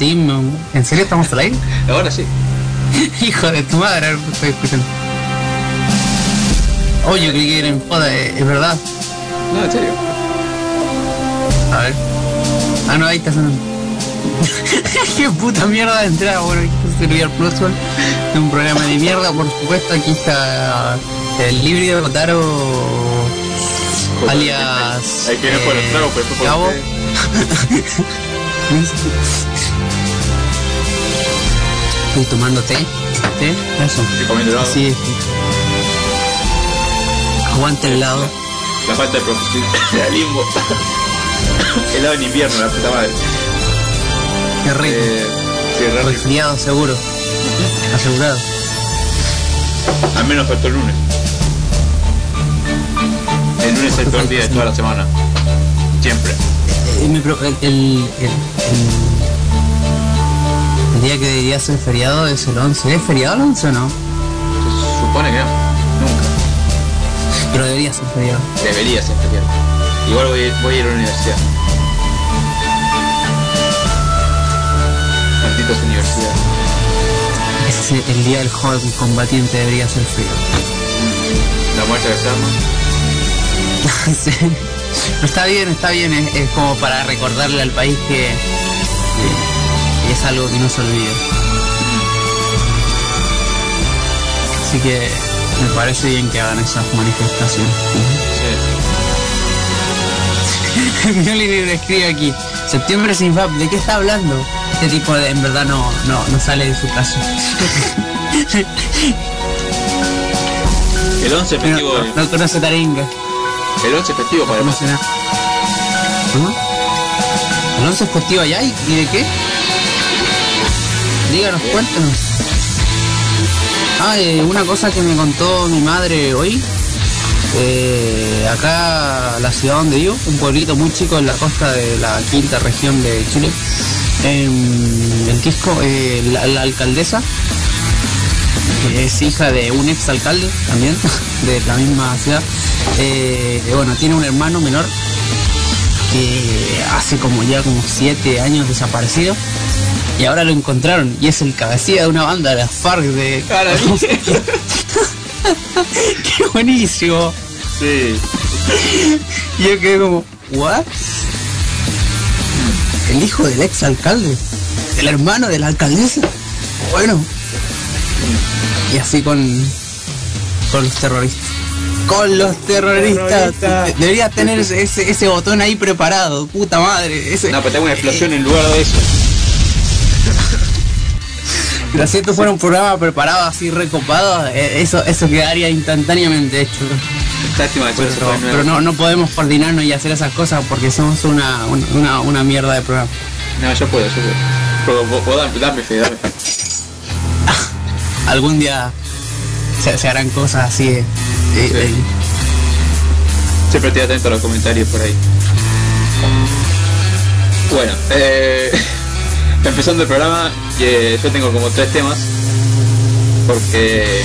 eh, ¿en serio estamos al aire? Ahora sí. Hijo de tu madre, ver, estoy escuchando. Oye, yo creí que era en joda, eh, es verdad. No, en serio. A ver. Ah, no, ahí está sonando. Qué puta mierda de entrada, bueno, aquí está Servidor Plus One, de un programa de mierda, por supuesto, aquí está el híbrido Rotaro, alias... Hay que ir por el eh, trago, pues después por Gabo. Estoy tomando té. ¿Té? Eso. Comiendo helado. Sí. Aguante el lado. La falta de profesionalismo. helado en invierno, la puta madre. Qué rico. Eh, rico. Resfriado seguro. Asegurado. Al menos faltó el lunes. El lunes es el peor día de toda la semana. Siempre. Eh, el- el- día que debería ser feriado es el 11. ¿Es feriado el 11 o no? Se supone que no. Nunca. Pero debería ser feriado. Debería ser feriado. Igual voy, voy a ir a la universidad. Malditas universidades. Ese es el día del joven combatiente debería ser frío. La muerte de Salma. Sí. Pero está bien, está bien. Es, es como para recordarle al país que es algo que no se olvide. Así que me parece bien que hagan esas manifestaciones. Sí. Mioli le escribe aquí. Septiembre sin FAP, ¿de qué está hablando? Este tipo de, en verdad no, no, no sale de su casa. El 11 no, festivo. no, no conoce Taringa. El 11 festivo para No más. conoce nada. ¿Cómo? ¿El 11 es festivo allá? ¿Y y de qué? Díganos, cuéntanos. Ah, eh, una cosa que me contó mi madre hoy. eh, acá, la ciudad donde vivo, un pueblito muy chico en la costa de la quinta región de Chile. En el Quisco, eh, la, la alcaldesa, que es hija de un ex alcalde también, de la misma ciudad. bueno, tiene un hermano menor que hace como ya como siete años desaparecido y ahora lo encontraron y es el cabecilla de una banda de las FARC de qué buenísimo. Sí. y yo quedé como what el hijo del ex alcalde el hermano de la alcaldesa bueno. Y así con con los terroristas. Con los terroristas. Terrorista. De- deberías tener ese, botón ahí preparado puta madre. Ese, No, pero tengo una explosión en lugar de eso. Pero si esto fuera un programa preparado así recopado, eh, eso, eso quedaría instantáneamente hecho. Pero, pero no, no podemos coordinarnos y hacer esas cosas porque somos una, una, una, mierda de programa. No, yo puedo, yo puedo. Puedo, puedo, puedo dame, dame fe, dame fe. Algún día se, se harán cosas así. de- Sí. de- Siempre estoy atento a los comentarios por ahí. Bueno, eh, empezando el programa, yo tengo como tres temas. Porque,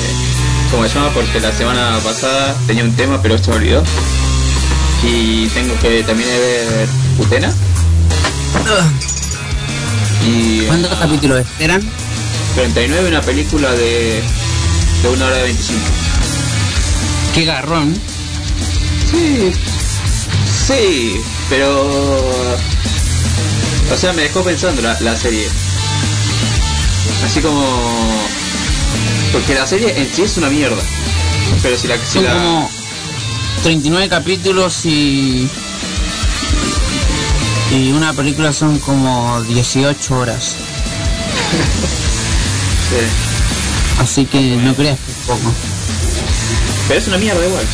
¿cómo se llama? Porque la semana pasada tenía un tema, pero se me olvidó. Y tengo que también ver Utena. Y ¿Cuántos ah, capítulos eran? 39, una película de, de una hora de 25. Qué garrón. Sí, sí, pero... O sea, me dejó pensando la, la serie. Así como... Porque la serie en sí es una mierda. Pero si la... Si Son la como 39 capítulos y... Y una película son como 18 horas. sí. Así que no creas que es poco. Pero es una mierda igual.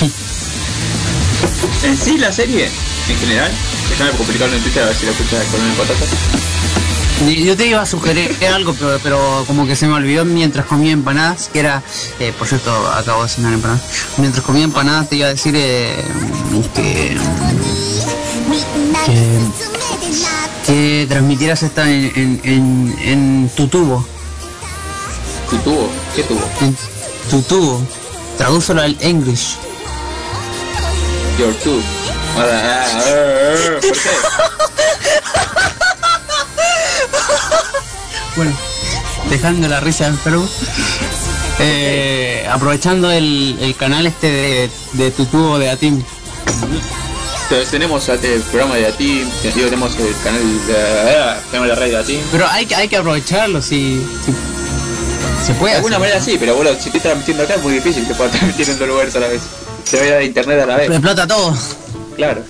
en sí la serie, en general, déjame complicarlo en Twitter a ver si lo escuchas con una patata. Yo te iba a sugerir algo, pero, pero como que se me olvidó mientras comía empanadas, que era, eh, por cierto, acabo de cenar empanadas. Mientras comía empanadas te iba a decir eh, que, que, que transmitieras esta en, en, en, en tu tubo. ¿Tu tubo? ¿Qué tubo? Tu tubo. Tradúcelo al English. Your tube. ¿Por qué? Bueno, dejando la risa en Perú. Eh, aprovechando el, el canal este de, de tu tubo de Atim. Entonces, tenemos el programa de Atim, tenemos el canal de, ah, tenemos la radio de Atim. Pero hay que, hay que aprovecharlo si, si se puede. De alguna hacer. manera sí, pero bueno, si estoy transmitiendo acá es muy difícil que pueda transmitir en dos lugares a la vez. Se ve de internet a la vez. Explota todo. Claro.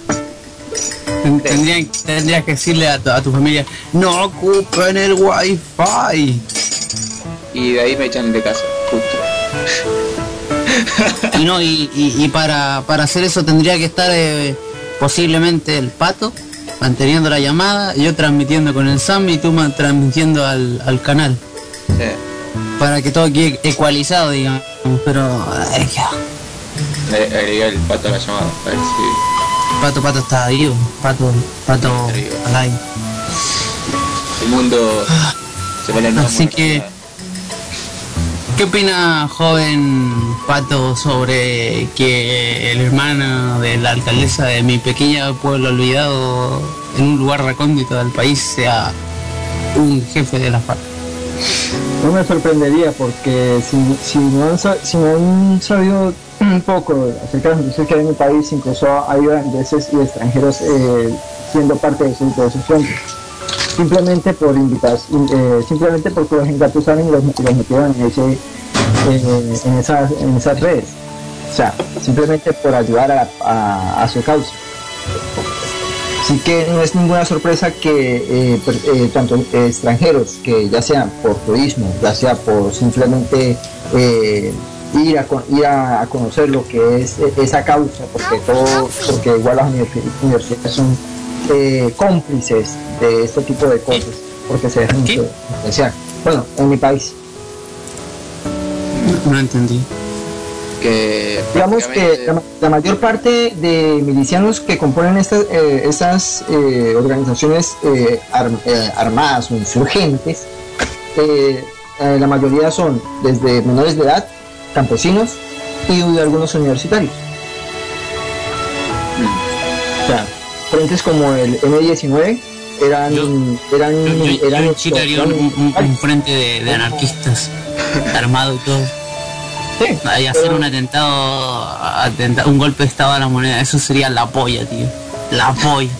Tendrían, tendrías que decirle a tu, a tu familia, no ocupen el wifi. Y de ahí me echan de casa, justo. Y no, y, y- y para, para hacer eso tendría que estar eh, posiblemente el pato manteniendo la llamada, yo transmitiendo con el Sam y tú transmitiendo al, al canal. Sí. Para que todo quede ecualizado, digamos. Pero eh, ya. Agregué el pato a la llamada, a ver si Pato Pato está vivo. Pato, Pato aire. el mundo se va a Así que- ¿Qué opina joven Pato sobre que el hermano de la alcaldesa de mi pequeño pueblo olvidado en un lugar recóndito del país sea un jefe de la FARC? No me sorprendería porque si, si, no, han, si no han sabido un poco acerca de las noticias que hay en mi país, incluso hay holandeses y extranjeros eh, siendo parte de esos, de. Simplemente por invitar, eh, simplemente porque los engatusaron y los, los metieron eh, en, esas, en esas redes. O sea, simplemente por ayudar a, su causa. Así que no es ninguna sorpresa que tanto extranjeros, que ya sea por turismo, ya sea por simplemente ir, a, con- ir a, conocer lo que es eh, esa causa, porque todo, porque igual las universi- universidades son eh, cómplices de este tipo de cosas, porque se dejan influenciar. Bueno, en mi país. No, no entendí. que Digamos que la, ma- la mayor parte de milicianos que componen estas, eh, estas eh, organizaciones eh, arm- eh, armadas o insurgentes, eh, eh, la mayoría son desde menores de edad, campesinos y de algunos universitarios. O sea, frentes como el M19 eran, Yo- eran, Yo, yo, eran un, frente de, de anarquistas armado y todo. Sí, Ahí hacer pero- un atentado, atenta- un golpe de estado a la moneda, eso sería la polla, tío. La polla.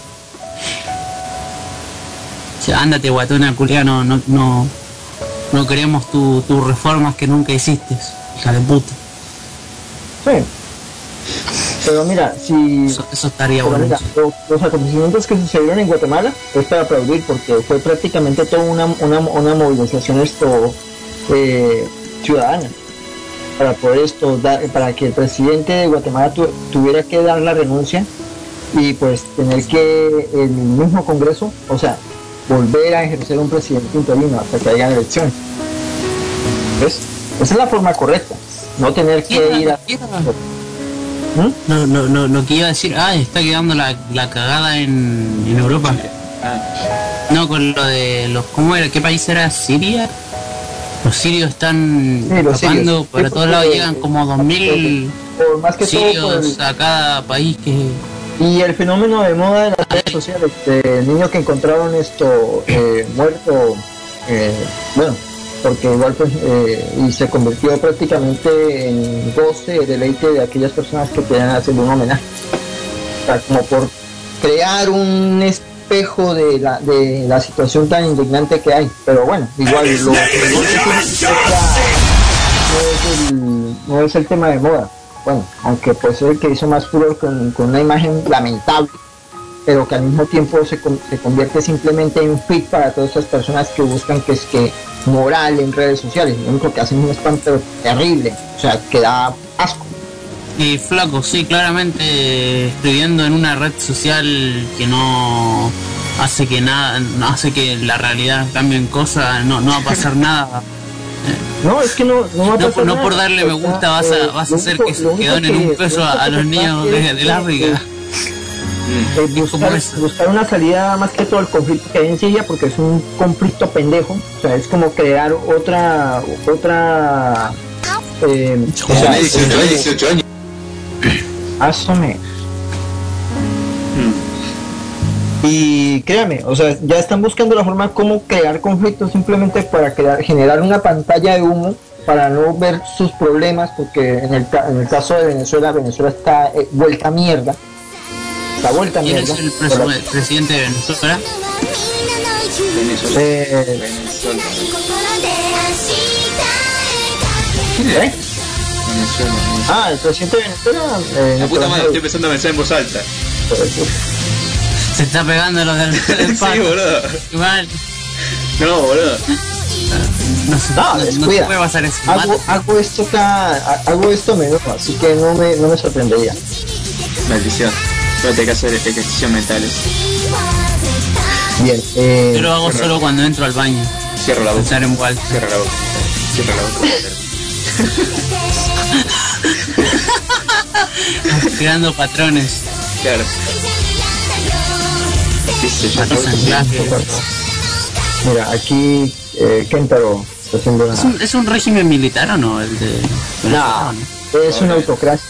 O sea, ándate, guatona culiano, no, no, no queremos tu- tus reformas que nunca hiciste, hija de puta. sí. Pero mira, si Eso, eso estaría bueno. mira, los, los acontecimientos que sucedieron en Guatemala es para aplaudir porque fue prácticamente toda una, una, una movilización esto eh, ciudadana para poder esto dar, para que el presidente de Guatemala tu- tuviera que dar la renuncia y pues tener que el mismo Congreso, o sea, volver a ejercer un presidente interino hasta que haya elecciones. ¿Ves? Esa es la forma correcta, no tener que ir a... ¿Mm? No, no, no, lo que iba a decir, ah, está quedando la, la cagada en, en Europa. Ah, No, con lo de los, ¿cómo era? ¿Qué país era? ¿Siria? Los sirios están Sí, los escapando, sirios. para todos lados llegan como 2000 Por más que todo por sirios el- a cada país que... Y el fenómeno de moda de las redes sociales, del niño que encontraron esto eh, muerto, eh, bueno, porque igual pues, eh, y se convirtió prácticamente en goce, deleite de aquellas personas que querían hacerle un homenaje. O sea, como por crear un espejo de la, de la situación tan indignante que hay. Pero bueno, igual lo, no, es el, no es el tema de moda. Bueno, aunque pues es el que hizo más furor con, con una imagen lamentable, pero que al mismo tiempo se, se convierte simplemente en fit para todas esas personas que buscan que es que moral en redes sociales. Lo único que hacen es un espanto terrible, o sea, que da asco. Y flaco, sí, claramente estoy viendo en una red social que no hace que nada, no hace que la realidad cambie en cosas, no, no va a pasar nada. No, es que no, no va a No, pasar no nada. por darle me gusta vas a, eh, vas a hacer que se lo único que donen un peso a, los niños de, del que, África. Eh, eh, buscar, una salida más que todo al conflicto que hay en Siria porque es un conflicto pendejo. O sea es como crear otra otra eh, o sea, Tenés 18 años, 18 años. asome Y créame, o sea, ya están buscando la forma cómo crear conflictos simplemente para crear, generar una pantalla de humo para no ver sus problemas, porque en el, en el caso de Venezuela, Venezuela está eh, vuelta a mierda. Vuelta ¿Quién mierda. es el, pres- el presidente de Venezuela? Venezuela. Eh, Venezuela. ¿eh? Venezuela. Ah, el presidente de Venezuela. eh, La puta madre, estoy empezando a pensar en voz alta. Se está pegando lo del, del Sí, pan. boludo. Igual, No, boludo. no, se- No, no, no puede pasar eso. Hago, hago esto cada, hago esto menos, así que no me, no me sorprendería. Maldición. Solo tengo que hacer ejercicios mentales. Bien, eh, Yo lo hago solo cuando entro al baño. Cierro la boca. Pensar en vuelta. Cierra la boca. Cierra la boca. Creando patrones. Claro. Anclajes. mira, aquí eh, Kentaro está haciendo una... ¿Es un, ¿Es un régimen militar o no? El de No, es una autocracia,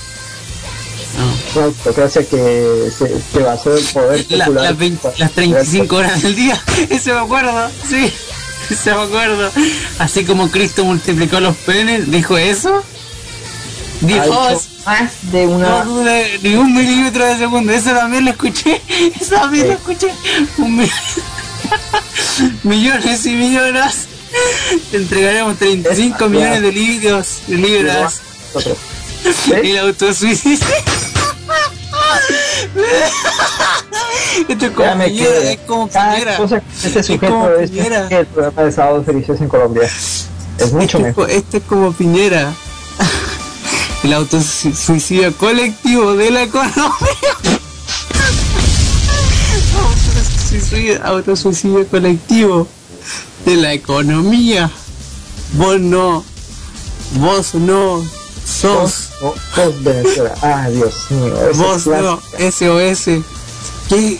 no? autocracia que se, se basó en el poder La- popular. las, 20 las 35 horas del día. Ese me acuerdo, sí. Ese me acuerdo. Así como Cristo multiplicó los penes, dijo eso. Dijo más de no una... dude ni un milímetro de segundo. Eso también lo escuché. Eso también lo escuché. Un mi- millones y millones. Te entregaremos 35 Es- millones de libros, de libras. El autosuicidio. Esto es como Piñera, es como Piñera. cosa que este sujeto es Piñera. el programa de Sábados Felices en Colombia. Es mucho Este es, mejor. este es como Piñera. El autosuicidio colectivo de la economía. Autosuicidio, autosuicidio colectivo de la economía. Vos no. Vos no. Sos. Vos, vos Venezuela. Ah, Dios mío. Vos no. SOS. ¿Qué?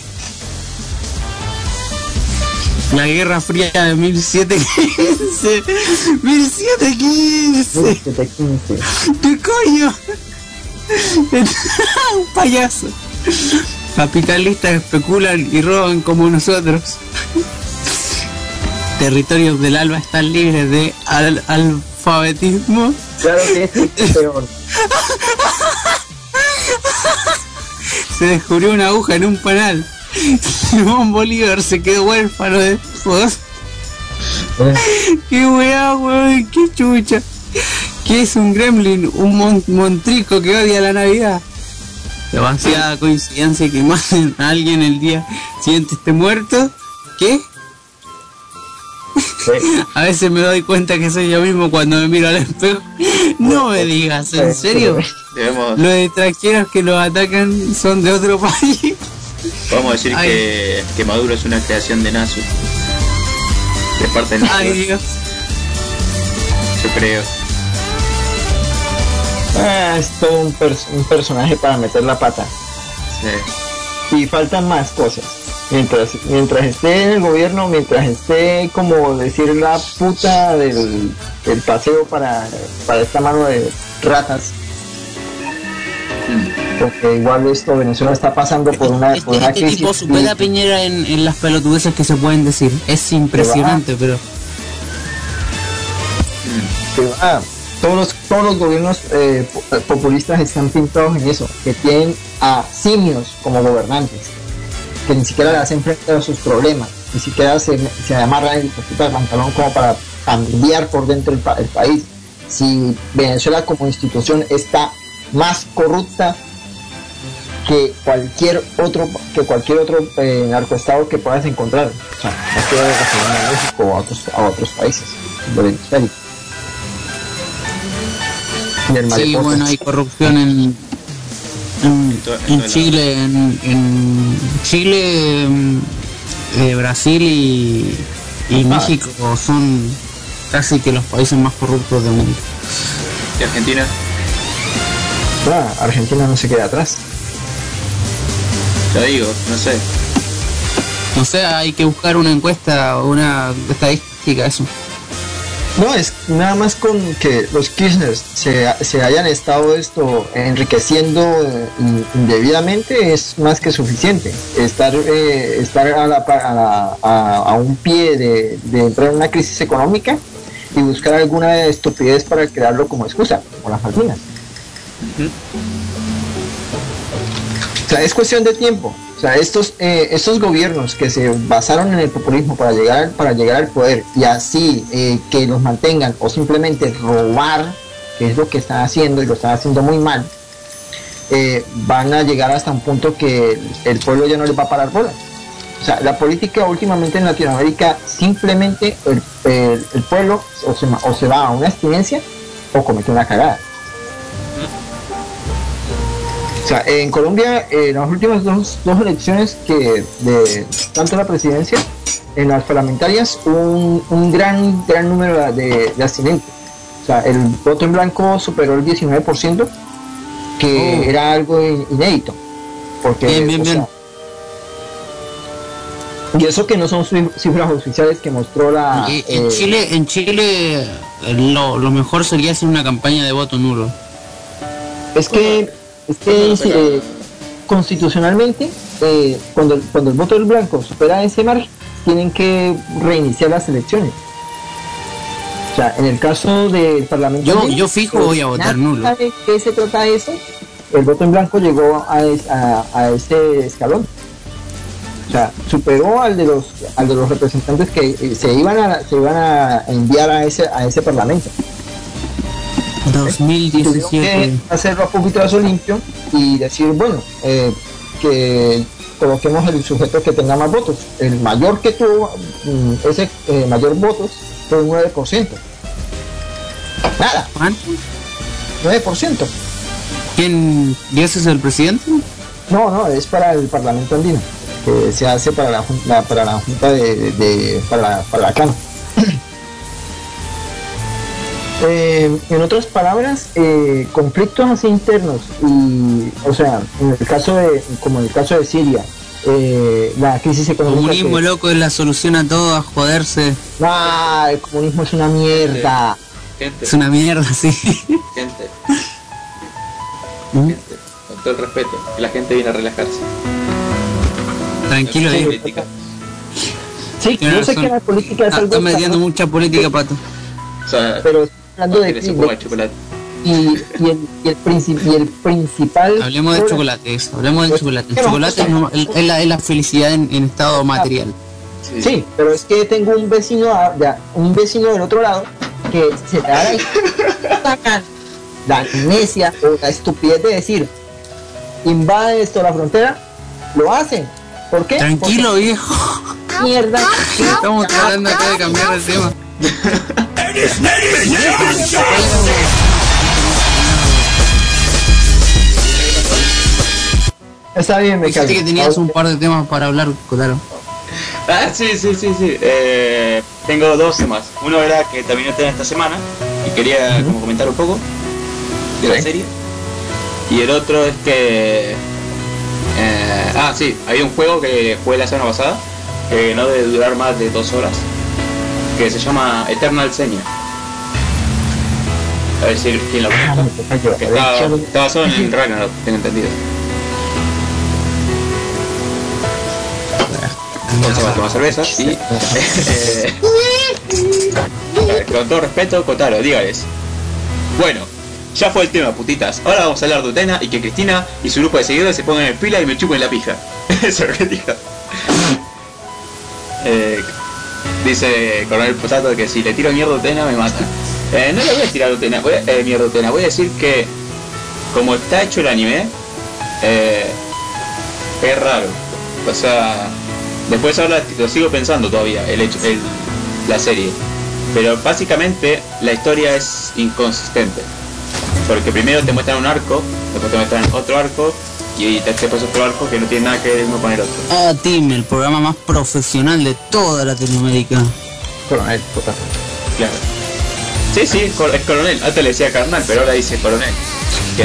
La Guerra Fría de 1715. 1715. 1715. ¿Qué coño? Un payaso. Capitalistas especulan y roban como nosotros. Territorios del alba están libres de al- alfabetismo. Claro que es peor. Se descubrió una aguja en un panal. Simón Bolívar se quedó huérfano de. Eh, Qué weá, weón, qué chucha. ¿Qué es un gremlin? Un mon- montrico que odia la Navidad. Demasiada coincidencia que maten a alguien el día siguiente esté muerto. ¿Qué? Sí. A veces me doy cuenta que soy yo mismo cuando me miro al espejo. No me digas, ¿en serio? Debemos, Los extranjeros que los atacan son de otro país. podemos decir Ay. que, que Maduro es una creación de Nasu. De parte de Nasu, Ay, Dios. yo creo. Ah, es todo un, pers- un personaje para meter la pata. Sí. Y faltan más cosas. Mientras, mientras esté en el gobierno, mientras esté como decir la puta del, del paseo para, para esta mano de ratas. Porque igual esto Venezuela está pasando por una, por Este, una este crisis. tipo supera a Piñera en, en las pelotudeces que se pueden decir. Es impresionante, pero ah, todos los, todos los gobiernos eh, po- populistas están pintados en eso, que tienen a simios como gobernantes, que ni siquiera le hacen frente a sus problemas, ni siquiera se, se amarran el del pantalón como para cambiar por dentro el, pa- el país. Si Venezuela como institución está más corrupta que cualquier otro que cualquier otro eh, narcoestado que puedas encontrar, o sea, no quiero a México o a otros, a otros países del hemisferio. Sí, bueno, hay corrupción en, en, Chile, en, en Chile, eh, Brasil y, y. México son casi que los países más corruptos del mundo. ¿Y Argentina? Ah, Argentina no se queda atrás. Ya digo, no sé. No sé, hay que buscar una encuesta o una estadística, eso. No, es nada más con que los Kirchner se, se hayan estado esto enriqueciendo eh, indebidamente es más que suficiente. Estar, eh, estar a, la, a, a, a, un pie de, de, entrar en una crisis económica y buscar alguna estupidez para crearlo como excusa, como las Malvinas. Uh -huh. O sea, es cuestión de tiempo. Estos, eh, estos gobiernos que se basaron en el populismo para llegar, para llegar al poder y así eh, que los mantengan o simplemente robar, que es lo que están haciendo y lo están haciendo muy mal, eh, van a llegar hasta un punto que el pueblo ya no les va a parar bola. O sea, la política últimamente en Latinoamérica simplemente el, el, el pueblo o se, o se va a una abstinencia o comete una cagada. O sea, en Colombia, en las últimas dos, dos elecciones que de tanto la presidencia, en las parlamentarias, un, un gran, gran número de, de. O sea, el voto en blanco superó el 19%, que oh. era algo inédito. Porque, bien, bien, bien. Sea, y eso que no son cifras oficiales que mostró la... Y, en, eh, Chile, en Chile lo, lo mejor sería hacer una campaña de voto nulo. Es que es que eh, constitucionalmente eh, cuando, cuando el voto del blanco supera ese margen tienen que reiniciar las elecciones. O sea en el caso del parlamento yo, yo fijo voy a votar nulo. ¿de qué se trata eso? el voto en blanco llegó a, a, a ese escalón. O sea superó al de los al de los representantes que se iban a se iban a enviar a ese a ese parlamento 2017. Que hacerlo a pupitrazo limpio y decir, bueno, eh, que coloquemos el sujeto que tenga más votos. El mayor que tuvo mm, ese eh, mayor votos fue un 9%. Nada. ¿Cuánto? 9%. ¿Quién? ¿Y ese es el presidente? No, no, es para el Parlamento andino, que se hace para la, la para la Junta de, de, de para, la, para la Cana. Eh, en otras palabras, eh, conflictos así internos y, o sea, en el caso de, como en el caso de Siria, eh, la crisis económica. El comunismo, que, loco, es la solución a todo, a joderse. Ah, el comunismo es una mierda. Gente. Es una mierda, sí. Gente. Gente. Con todo el respeto, que la gente viene a relajarse. Tranquilo, es política. Sí, yo sé que la política es Ah, algo. Estás metiendo mucha política, pato. O sea, Pero hablando de, chocolate. y, y, el, y, el princip- y el principal Hablemos de chocolates, hablemos de chocolate. El chocolate es, la, es la felicidad en, en estado material. Sí. Sí, pero es que tengo un vecino, a- ya, un vecino del otro lado que se da la, la amnesia o la estupidez de decir invade esto la frontera, lo hacen. ¿Por qué? Tranquilo, viejo. Porque mierda. Estamos tratando acá de cambiar el tema. Está bien, me callo. que tenías un par de temas para hablar, Kotaro. Ah, sí, sí, sí, sí. Eh, tengo dos temas. Uno era que el tema esta semana y quería como comentar un poco de la serie. Y el otro es que... eh, ah, sí, hay un juego que jugué la semana pasada que no debe durar más de dos horas que se llama Eternal Senia. A ver si quién lo conoce. Que está, está basado en el Ragnarok, tengo entendido. Entonces va a tomar cerveza y... eh, con todo respeto, Kotaro, dígales. Bueno, ya fue el tema, putitas. Ahora vamos a hablar de Utena y que Cristina y su grupo de seguidores se pongan en pila y me chupen la pija. Eso es lo que dijo. Eh, dice Coronel Potato que si le tiro mierda a Utena me mata. Eh, no le voy a tirar Utena, voy a, eh, mierda. Voy a decir que como está hecho el anime, eh, es raro. O sea, después ahora lo sigo pensando todavía, el hecho, la serie. Pero básicamente la historia es inconsistente. Porque primero te muestran un arco, después te muestran otro arco, y después otro arco que no tiene nada que ver uno con el otro. Ah, Team, el programa más profesional de toda Latinoamérica. Coronel, puta. Claro. Sí, sí, es coronel. Antes le decía carnal, pero ahora dice coronel.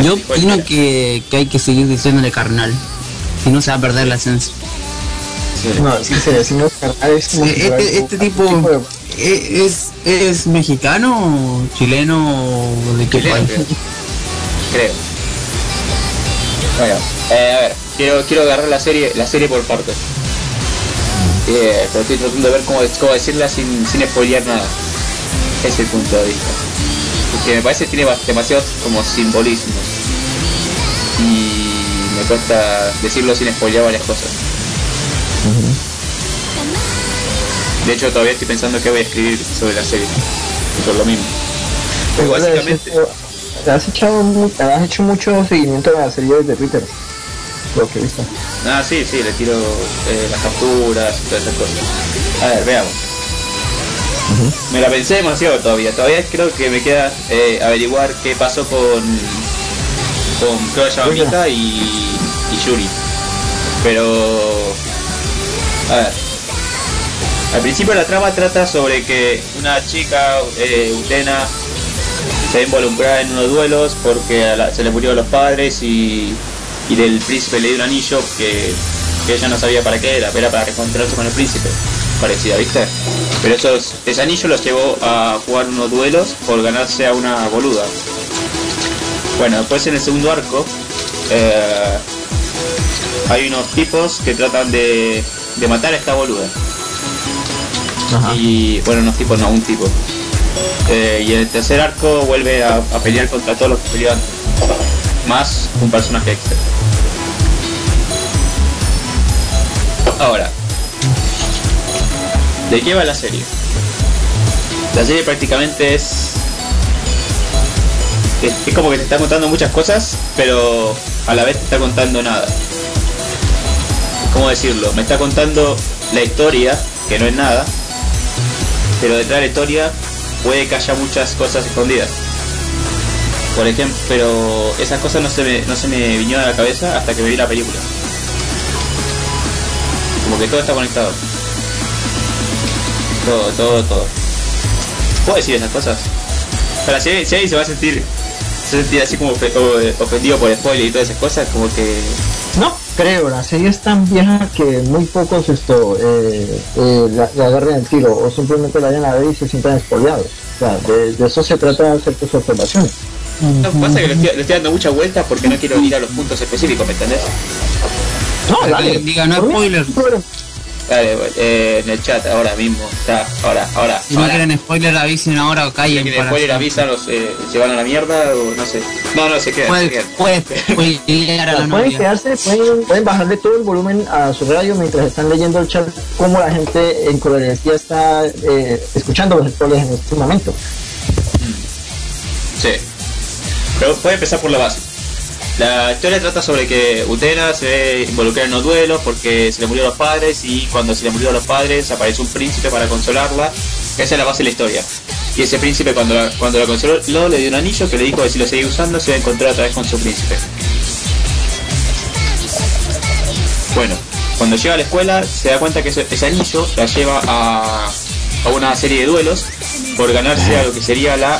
Yo opino que, que hay que seguir diciéndole carnal. Si no se va a perder la esencia. Sí. No, es si decimos carnal es Sí, este, este tipo de- e- es ¿Es mexicano, chileno, de qué Chileno, país? creo. Creo. Bueno, eh, a ver, quiero, quiero agarrar la serie, la serie por partes. Eh, pero estoy tratando de ver cómo, cómo decirla sin, sin spoilear nada. Ese es el punto de vista. Porque me parece que tiene demasiados como simbolismos. Y me cuesta decirlo sin spoilear varias cosas. De hecho todavía estoy pensando qué voy a escribir sobre la serie. Por lo mismo. Pero básicamente... Has, echado, mu- has hecho mucho seguimiento a la serie de Twitter. Lo que he visto. Ah, sí, sí, le tiro eh, las capturas y todas esas cosas. A ver, veamos. Me la pensé demasiado todavía. Todavía creo que me queda eh, averiguar qué pasó con con Mika y, y Yuri. Pero a ver. Al principio la trama trata sobre que una chica, eh, Utena, se ve involucrada en unos duelos porque la- se le murió a los padres y, y del príncipe le dio un anillo que, que ella no sabía para qué era, era para reencontrarse con el príncipe. Parecida, ¿viste? Pero esos, ese anillo los llevó a jugar unos duelos por ganarse a una boluda. Bueno, después en el segundo arco eh, hay unos tipos que tratan de, de matar a esta boluda. Y bueno, unos tipos, no, un tipo. Eh, y en el tercer arco vuelve a, a pelear contra todos los que peleó antes. Más un personaje extra. Ahora, ¿de qué va la serie? La serie prácticamente es, es. como que te está contando muchas cosas, pero a la vez te está contando nada. ¿Cómo decirlo? Me está contando la historia, que no es nada, pero detrás de la historia puede que haya muchas cosas escondidas. Por ejemplo, pero esas cosas no se me, no se me vinieron a la cabeza hasta que vi la película. Como que todo está conectado. Todo, todo, todo. ¿Puedo decir esas cosas? Para si, si se va a sentir, se va sentir así como o- ofendido por spoiler y todas esas cosas, como que No, creo, la serie es tan vieja que muy pocos esto eh, eh, la, la agarren el tiro o simplemente la vayan a ver y se sientan espoleados. O sea, de, de eso se trata de hacer tus observaciones. No, pasa que le estoy, le estoy dando muchas vueltas porque no quiero ir a los puntos específicos, ¿me entendés? No, dale. que diga, no Por mí, spoiler. pero- Dale, eh, en el chat ahora mismo, está, ahora, ahora. Si no ahora. quieren spoiler, avisen ahora o Si callen. quieren para- spoiler avisan, los eh, se van a la mierda o no sé. No, no, se quedan, Puede, puede pueden quedarse, pueden, pueden bajarle todo el volumen a su radio mientras están leyendo el chat, cómo la gente en coherencia está eh, escuchando los spoilers en este momento. Sí. Pero puede empezar por la base. La historia trata sobre que Utena se ve involucrada en los duelos porque se le murieron los padres y cuando se le murieron los padres apareció un príncipe para consolarla. Esa es la base de la historia. Y ese príncipe cuando la, cuando la consoló le dio un anillo que le dijo que si lo seguía usando se iba a encontrar otra vez con su príncipe. Bueno, cuando llega a la escuela se da cuenta que ese, ese anillo la lleva a, a una serie de duelos por ganarse a lo que sería la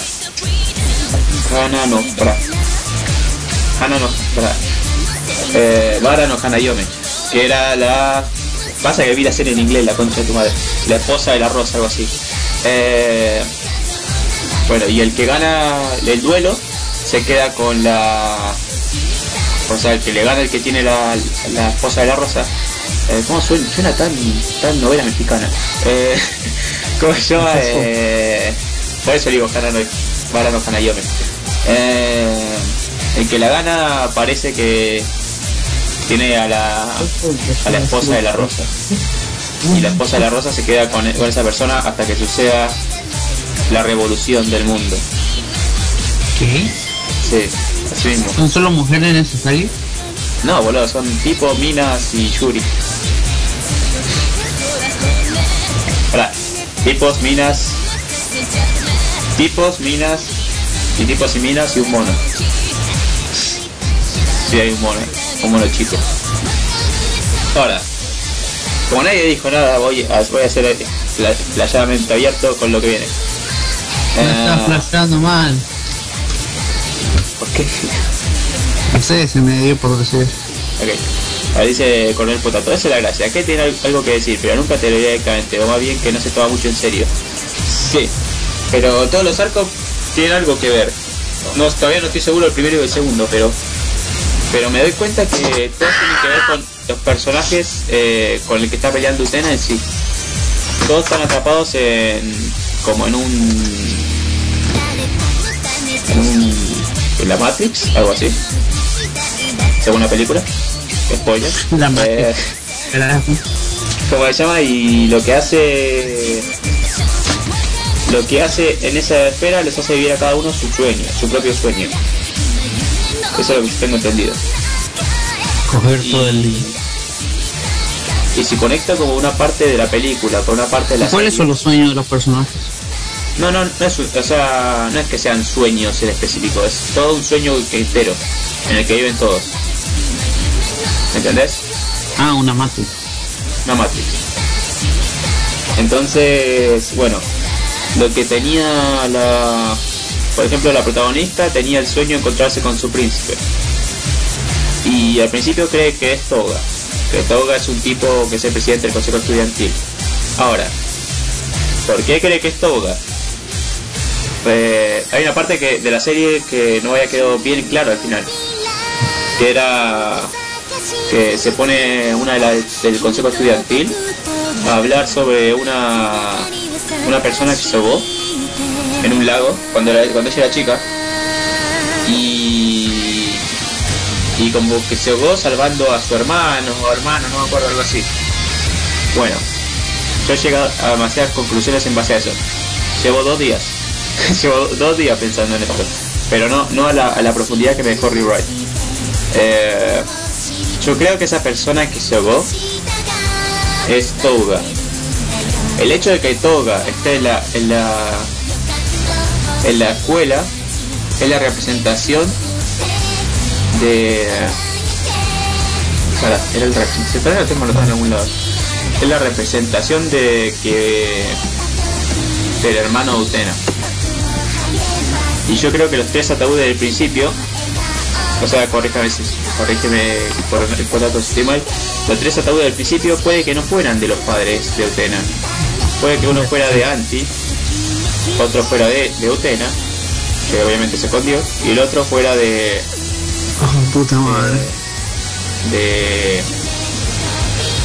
Hana no, pará. Hana no. Eh, Vara no Hanayome, que era la. Pasa que vi la serie en inglés, la concha de tu madre. La esposa de la rosa, algo así. Eh, bueno, y el que gana el duelo se queda con la. O sea, el que le gana el que tiene la, la esposa de la rosa. Eh, ¿Cómo suena? Suena tan, tan novela mexicana. Eh, ¿Cómo se llama? Eh, por eso digo Hana no, Vara no Hanayome. Eh, el que la gana parece que tiene a la, a la esposa de la rosa. Y la esposa de la rosa se queda con, con esa persona hasta que suceda la revolución del mundo. ¿Qué? Sí, así mismo. ¿Son solo mujeres necesarias? No, boludo, son tipo Minas y Yuri. Hola, tipos, minas. Tipos, minas. Y tipos y minas y un mono. Sí, hay un mono. Un mono chico. Ahora, como nadie dijo nada, voy a, voy a hacer pla- playadamente abierto con lo que viene. Me estás Ah, flasheando mal. ¿Por qué? No sé, se me dio por decir. Ok. Ahí dice Coronel Potato, esa es la gracia. Que tiene al- algo que decir, pero nunca te lo diré directamente, o más bien que no se toma mucho en serio. ¿Qué? Pero todos los arcos tienen algo que ver. No, todavía no estoy seguro el primero y el segundo, pero pero me doy cuenta que todo tiene que ver con los personajes eh, con el que está peleando Utena en sí. Todos están atrapados en como en un en, un, en la Matrix, algo así. Según la película. Spoiler. La Matrix. Eh, ¿Cómo se llama? Y lo que hace lo que hace en esa esfera les hace vivir a cada uno su sueño, su propio sueño. Eso es lo que tengo entendido. Coger todo el día. Y si conecta como una parte de la película, con una parte de la ¿Cuáles son los sueños de los personajes? No, no, no es, o sea, no es que sean sueños en específico, es todo un sueño entero en el que viven todos. ¿Me entendés? Ah, una Matrix. Una Matrix. Entonces, bueno, lo que tenía la, por ejemplo, la protagonista tenía el sueño de encontrarse con su príncipe. Y al principio cree que es Toga, que Toga es un tipo que es el presidente del consejo estudiantil. Ahora, ¿por qué cree que es Toga? Eh, hay una parte que, de la serie que no había quedado bien claro al final, que era que se pone una de las del consejo estudiantil a hablar sobre una una persona que se ahogó en un lago cuando, cuando ella era chica y y como que se ahogó salvando a su hermano o hermano, no me acuerdo algo así. Bueno, yo he llegado a demasiadas conclusiones en base a eso. Llevo dos días, llevo dos días pensando en esto, pero no no a la, profundidad que me dejó Rewrite. Eh, yo creo que esa persona que se ahogó es Toga. El hecho de que Toga esté en la, en la, en la escuela es la representación de... Para, era el representación, lo tengo en algún lado. Es la representación de que del hermano de Utena. Y yo creo que los tres ataúdes del principio o sea, corríjame, si- corrígeme por por datos si estoy mal. Los tres ataúdes del principio puede que no fueran de los padres de Utena. Puede que uno fuera de Anti, otro fuera de, de Utena, que obviamente se escondió, y el otro fuera de. Oh, puta madre. de.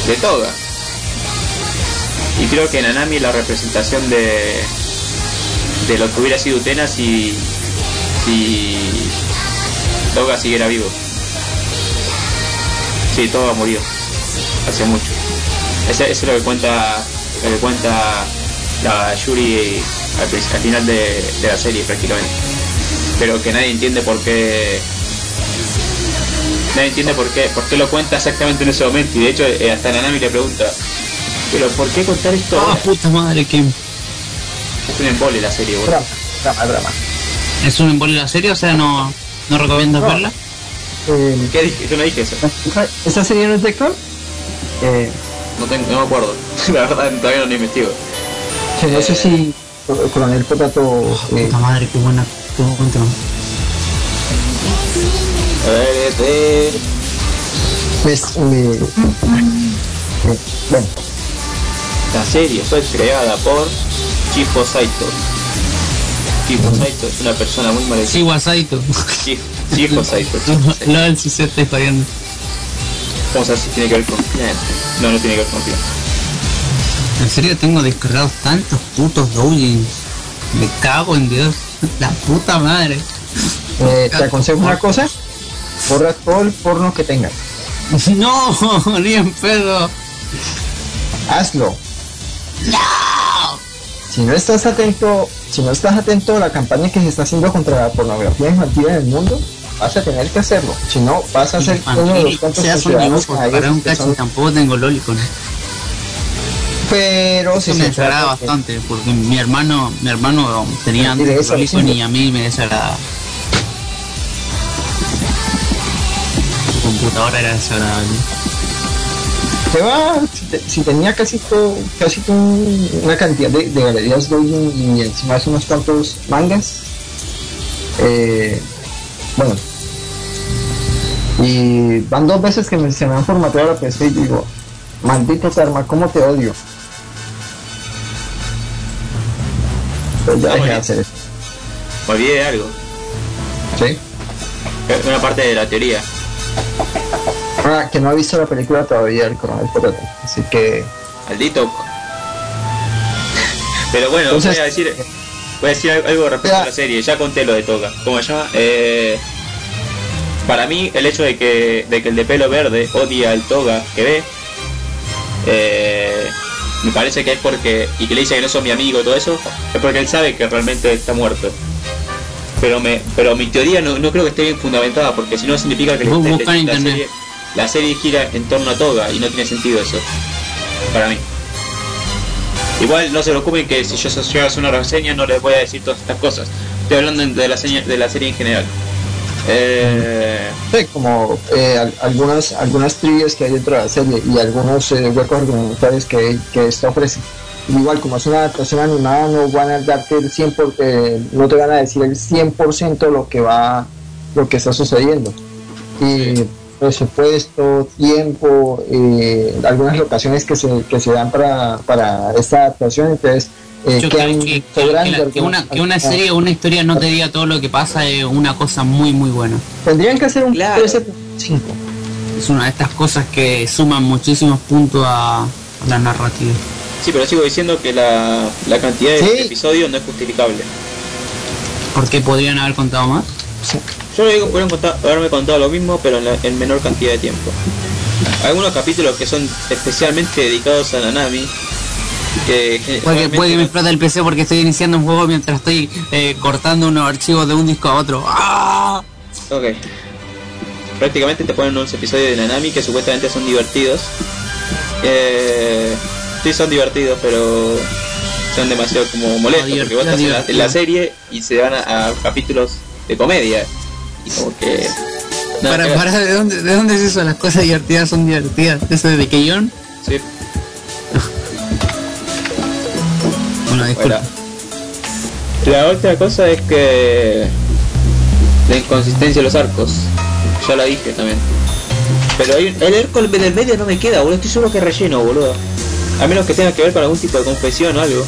de Toga. Y creo que Nanami es la representación de. de lo que hubiera sido Utena si. si. Toga siguiera vivo. Sí, Toga murió. Hace mucho. Ese es lo que cuenta. Que cuenta la Yuri al, final de, de la serie prácticamente. Pero que nadie entiende por qué. Nadie entiende por qué, por qué lo cuenta exactamente en ese momento. Y de hecho eh, hasta Nanami le pregunta. Pero ¿por qué contar esto Ah, puta madre, que Es un embole la serie, boludo. Drama, drama, drama. es un embolio la serie, o sea, no, no recomiendas No. verla. Eh, ¿Qué dije? Yo no dije eso. ¿esa- ¿Esa serie no es de? Eh, No, tengo, no me acuerdo. La verdad todavía no lo investigo. que no sé si el coronel Potato eh, Puta madre, qué buena, qué buen tema. A ver, este... pues, eh, eh, bueno, La serie fue creada por Chiho Saito. Chiho Saito es una persona muy malecida. Sí, Wasaito. Chi- Chiho Saito. Chiho Saito. Lo del si está. Vamos a ver si tiene que ver con Clan. No, no tiene que ver con Clan. En serio, tengo descargados tantos putos doujins. Me cago en Dios. La puta madre. eh, te aconsejo una cosa, borra todo el porno que tengas, No, ni en pedo. hazlo. Si no estás atento, si no estás atento a la campaña que se está haciendo contra la pornografía infantil en el mundo, vas a tener que hacerlo. Si no, vas a ser uno de los Infantil, cuantos sea son ciudadanos dibujos, para un cacho son- tampoco tengo lolicon. Pero si Eso me desagrada de- bastante, porque mi hermano, mi hermano tenía Sí, de antes lolicon diciendo. y a mí me desagrada. Su computadora era desagradable. Te va, si, te- si tenía casi todo, casi todo un- una cantidad de, de galerías doujin y encima hace unos cuantos mangas. Eh, bueno. Y van dos veces que me- se me han formateado la PC y digo, maldito karma, cómo te odio. Pues ya dejé de hacer eso. Me olvidé de algo. ¿Sí? Una parte de la teoría. Ah, que no ha visto la película todavía, el coronel Potato. Así que. Maldito. Pero bueno, Entonces- voy a decir voy a decir algo respecto Ya. a la serie. Ya conté lo de Toga. ¿Cómo se llama? Eh, para mí, el hecho de que, de que el de pelo verde odia al Toga que ve, eh, me parece que es porque. y que le dice que no son mi amigo y todo eso, es porque él sabe que realmente está muerto. Pero me pero mi teoría no, no creo que esté bien fundamentada, porque si no significa que la- serie, la serie gira en torno a Toga y no tiene sentido eso. Para mí. Igual no se preocupen que si yo hago una reseña no les voy a decir todas estas cosas. Estoy hablando de la, seña- de la serie en general. Eh, Sí, como eh, al- algunas algunas trivias que hay dentro de la serie y algunos eh, huecos argumentales que, que esto ofrece. Igual, como es una adaptación animada, no van a darte el 100%, por- eh, no te van a decir el 100% lo que va, lo que está sucediendo. Y presupuesto, tiempo, eh, algunas locaciones que se, que se dan para, para esta adaptación, entonces eh, Yo quedan creo que, que- sobrando que la- que una, que una serie o una historia no te diga todo lo que pasa es una cosa muy muy buena. Tendrían que hacer un Claro. 13.5. Es una de estas cosas que suman muchísimos puntos a, a la narrativa. sí, pero sigo diciendo que la, la cantidad de Sí. episodios no es justificable. Porque podrían haber contado más. Yo pudieron contar- haberme contado lo mismo, pero en, la- en menor cantidad de tiempo. Algunos capítulos que son especialmente dedicados a Nanami, que Puede que, puede que me explote el PC porque estoy iniciando un juego mientras estoy eh, cortando unos archivos de un disco a otro. ¡Ah! Ok. Prácticamente te ponen unos episodios de Nanami que supuestamente son divertidos. Eh, sí, son divertidos, pero son demasiado como molestos. No, porque vos estás en la, en la divertido. serie y se van a, a capítulos de comedia. Y como que. nada Para, para, ¿de dónde, ¿de dónde es eso? Las cosas divertidas son divertidas. ¿Eso de Keyon? Sí, Bueno, disculpa. Bueno. La otra cosa es que. La inconsistencia de los arcos. Ya la dije también. Pero hay el arco del medio no me queda, boludo. Estoy seguro que relleno, boludo. A menos que tenga que ver con algún tipo de confesión o algo.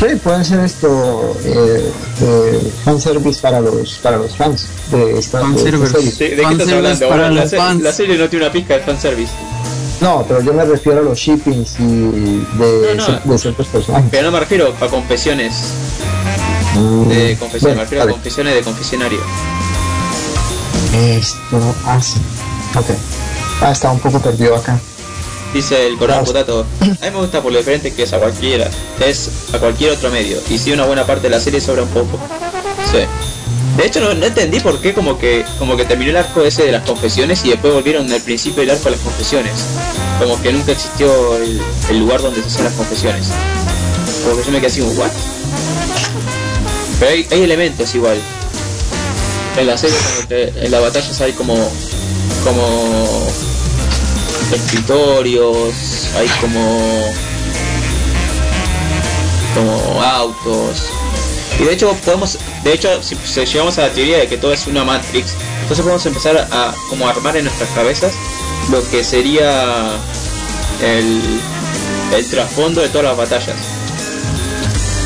Sí, pueden ser esto eh, eh, fanservice para los para los fans de esta, de esta Fanservice. ¿De qué estás hablando? para la, los se- fans. la serie no tiene una pizca de fanservice. No, pero yo me refiero a los shippings y de, No, no. de ciertos personajes. Pero no me refiero a confesiones de confesión, me refiero a confesiones de confesionario. Esto así. Ok. Ah, está un poco perdido acá. Dice el Claro. Potato. A mí me gusta por lo diferente que es a cualquiera. Es a cualquier otro medio. Y si una buena parte de la serie sobra un poco. Sí. De hecho no, no entendí por qué como que como que terminó el arco ese de las confesiones y después volvieron al principio del arco a las confesiones. Como que nunca existió el, el lugar donde se hacían las confesiones. Como que yo me quedé así como, ¿what? Pero hay, hay elementos igual. En la serie en las batallas hay como como escritorios, hay como como autos. Y de hecho podemos, de hecho si, llegamos a la teoría de que todo es una Matrix, entonces podemos empezar a como armar en nuestras cabezas lo que sería el, el trasfondo de todas las batallas.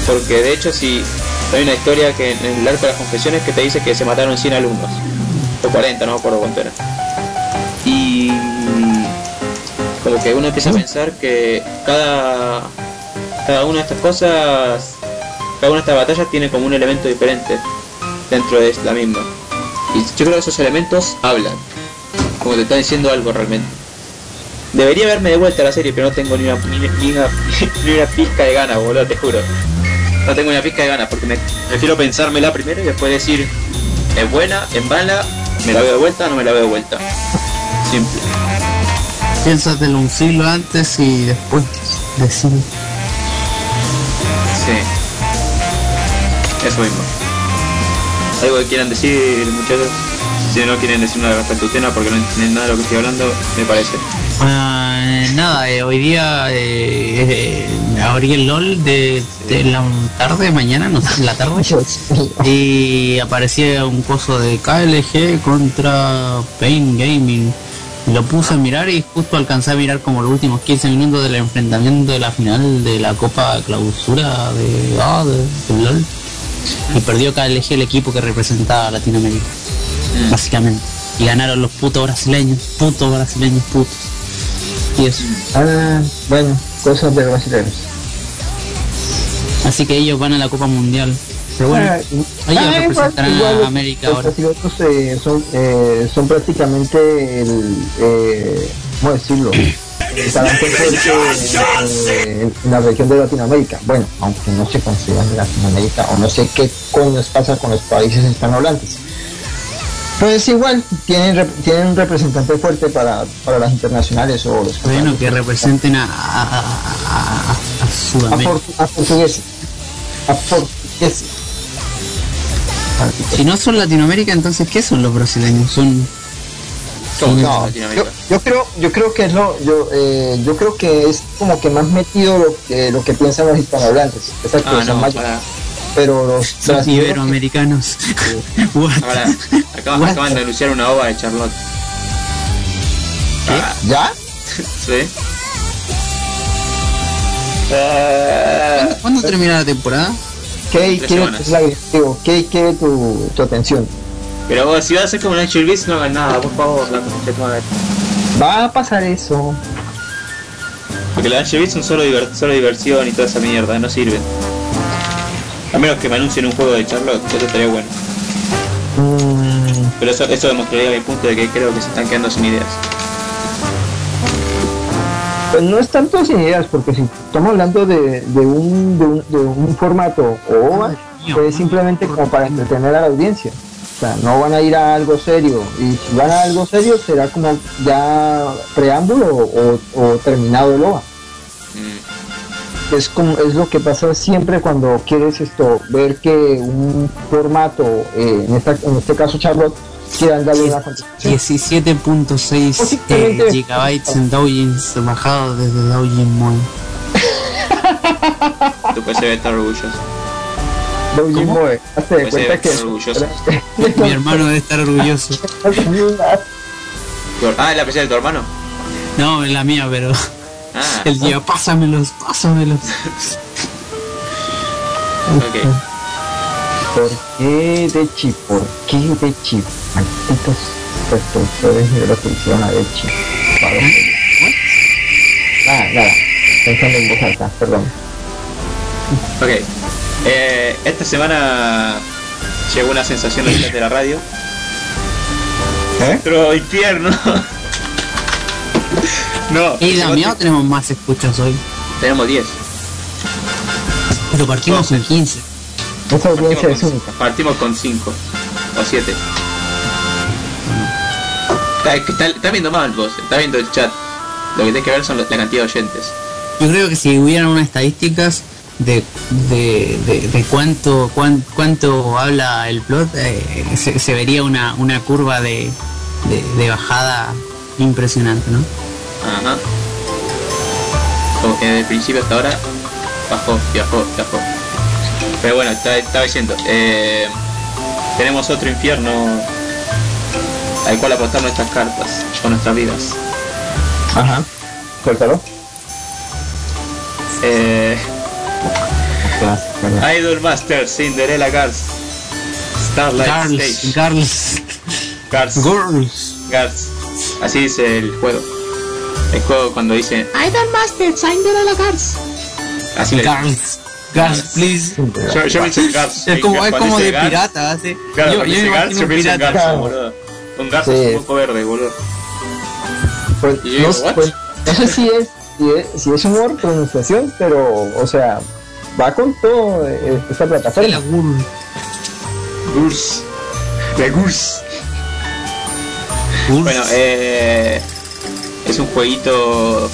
Porque de hecho si hay una historia que en el arco de las confesiones que te dice que se mataron 100 alumnos, o 40, no me acuerdo cuánto era. Y como que uno empieza a pensar que cada cada una de estas cosas cada una de estas batallas tiene como un elemento diferente dentro de la misma. Y yo creo que esos elementos hablan como te están diciendo algo realmente. Debería verme de vuelta la serie pero no tengo ni una ni, ni una, ni una pizca de ganas boludo te juro. No tengo ni una pizca de ganas porque me prefiero pensármela primero y después decir es buena es mala me la veo de vuelta no me la veo de vuelta simple Piénsatelo un siglo antes y después decir. Sí. Eso mismo. ¿Algo que quieran decir, muchachos? Si no quieren decir nada respecto a tema porque no entienden nada de lo que estoy hablando, me parece. Ah, nada, eh, hoy día eh, eh, abrí el LOL de, de la tarde, mañana, no sé, la tarde. y aparecía un coso de KLG contra Pain Gaming. Lo puse a mirar y justo alcancé a mirar como los últimos 15 minutos del enfrentamiento de la final de la Copa Clausura de, ah, de, de LOL. Y perdió cada elegí el equipo que representaba a Latinoamérica. Básicamente. Y ganaron los putos brasileños, putos brasileños, putos. Y eso. Ah, bueno, cosas de brasileños. Así que ellos van a la Copa Mundial. Pero bueno, Ah, ellos ah, representarán igual, a los- América los ahora. brasileños, eh, son, eh, son prácticamente el, eh, ¿cómo decirlo? El talento fuerte eh, en la región de Latinoamérica. Bueno, aunque no se consideran de Latinoamérica o no sé qué coños pasa con los países hispanohablantes. Pues igual, tienen, tienen un representante fuerte para, para las internacionales o los Bueno, que representen a, a, a- a- Sudamérica. a portugueses. A portugueses. Si no son Latinoamérica, entonces ¿qué son los brasileños? Son ¿Cómo que No, yo, Latinoamérica? yo creo yo creo que es lo yo eh, yo creo que es como que más metido lo que lo que piensan los hispanohablantes exacto Ah, no, para. pero los iberoamericanos. What? Ahora, acaban, What? acaban de anunciar una ova de Charlotte. Ah, ya sí. ¿Cuándo termina la temporada? ¿Qué quiere la- digo, ¿qué quiere tu, tu atención pero vos, si vas a hacer como Angel Beats, no hagas nada, por favor, la concha tu va a pasar eso Porque los Angel Beats son solo, solo diversión y toda esa mierda, no sirven. A menos que me anuncien un juego de Charlotte, eso estaría bueno. Mm, Pero eso, eso demostraría mi punto de que creo que se están quedando sin ideas. Pues no es tanto sin ideas porque si estamos hablando de, de un, de un de un formato o OVA, mío. es simplemente como para entretener a la audiencia o sea no van a ir a algo serio y si van a algo serio será como ya preámbulo o, o terminado el OVA Mm. es como es lo que pasa siempre cuando quieres esto ver que un formato eh, en, esta, en este caso Charlotte quieran darle una continuación 17.6 Posiblemente- eh, gigabytes en Doujins bajado desde Doujin Moy. Tu PC debe estar orgulloso. Doujin. Moe, hazte de cuenta que orgulloso. Mi hermano debe estar orgulloso. Ah, ¿es la PC de tu hermano? No, es la mía, pero Ah, el día, pásamelos, pásamelos. ok. ¿Por qué Dechi? ¿Por qué Dechi? Malditos constructores de lo que hicieron a Dechi. Nada, nada. Pensando en voz alta, perdón. Ok. Eh, esta semana llegó una sensación chat de la radio. ¿Eh? Pero infierno. no. Y la mía tenemos más escuchas hoy. Tenemos 10. Pero partimos en 15. Audiencia Partimos es con, única. partimos con 5 o 7. Está, viendo mal vos, está viendo el chat. Lo que tenés que ver son la cantidad de oyentes. Yo creo que si hubieran unas estadísticas de, de, de, de cuánto cuán- cuánto habla el plot, eh, se, se vería una, una curva de, de, de bajada impresionante, ¿no? Ajá. Como que desde el principio hasta ahora bajó, bajó, bajó. Pero bueno, está- estaba diciendo, eh, tenemos otro infierno al cual apostar nuestras cartas con nuestras vidas. Ajá. Suéltalo. Eh. Idol Master, Cinderella Girls, Starlight Girls, Stage, girls, Girls, girls. Girls. Así dice el juego. El juego cuando dice Idol Master, Cinderella Girls. Así le Girls, girls, please. Yo, yo en Girls. Es como, es como de pirata, hace. Claro, yo, yo me imagino yo pienso en. Garza, Claro. boludo. Un Sí. es un poco verde, boludo. Pues, Y yo pues, no sé si es, si es, si es humor, pronunciación, pero, o sea, va con todo eh, esta La plataforma. Gurs. Gurs. La Gurs. Gurs. Bueno, eh, es un jueguito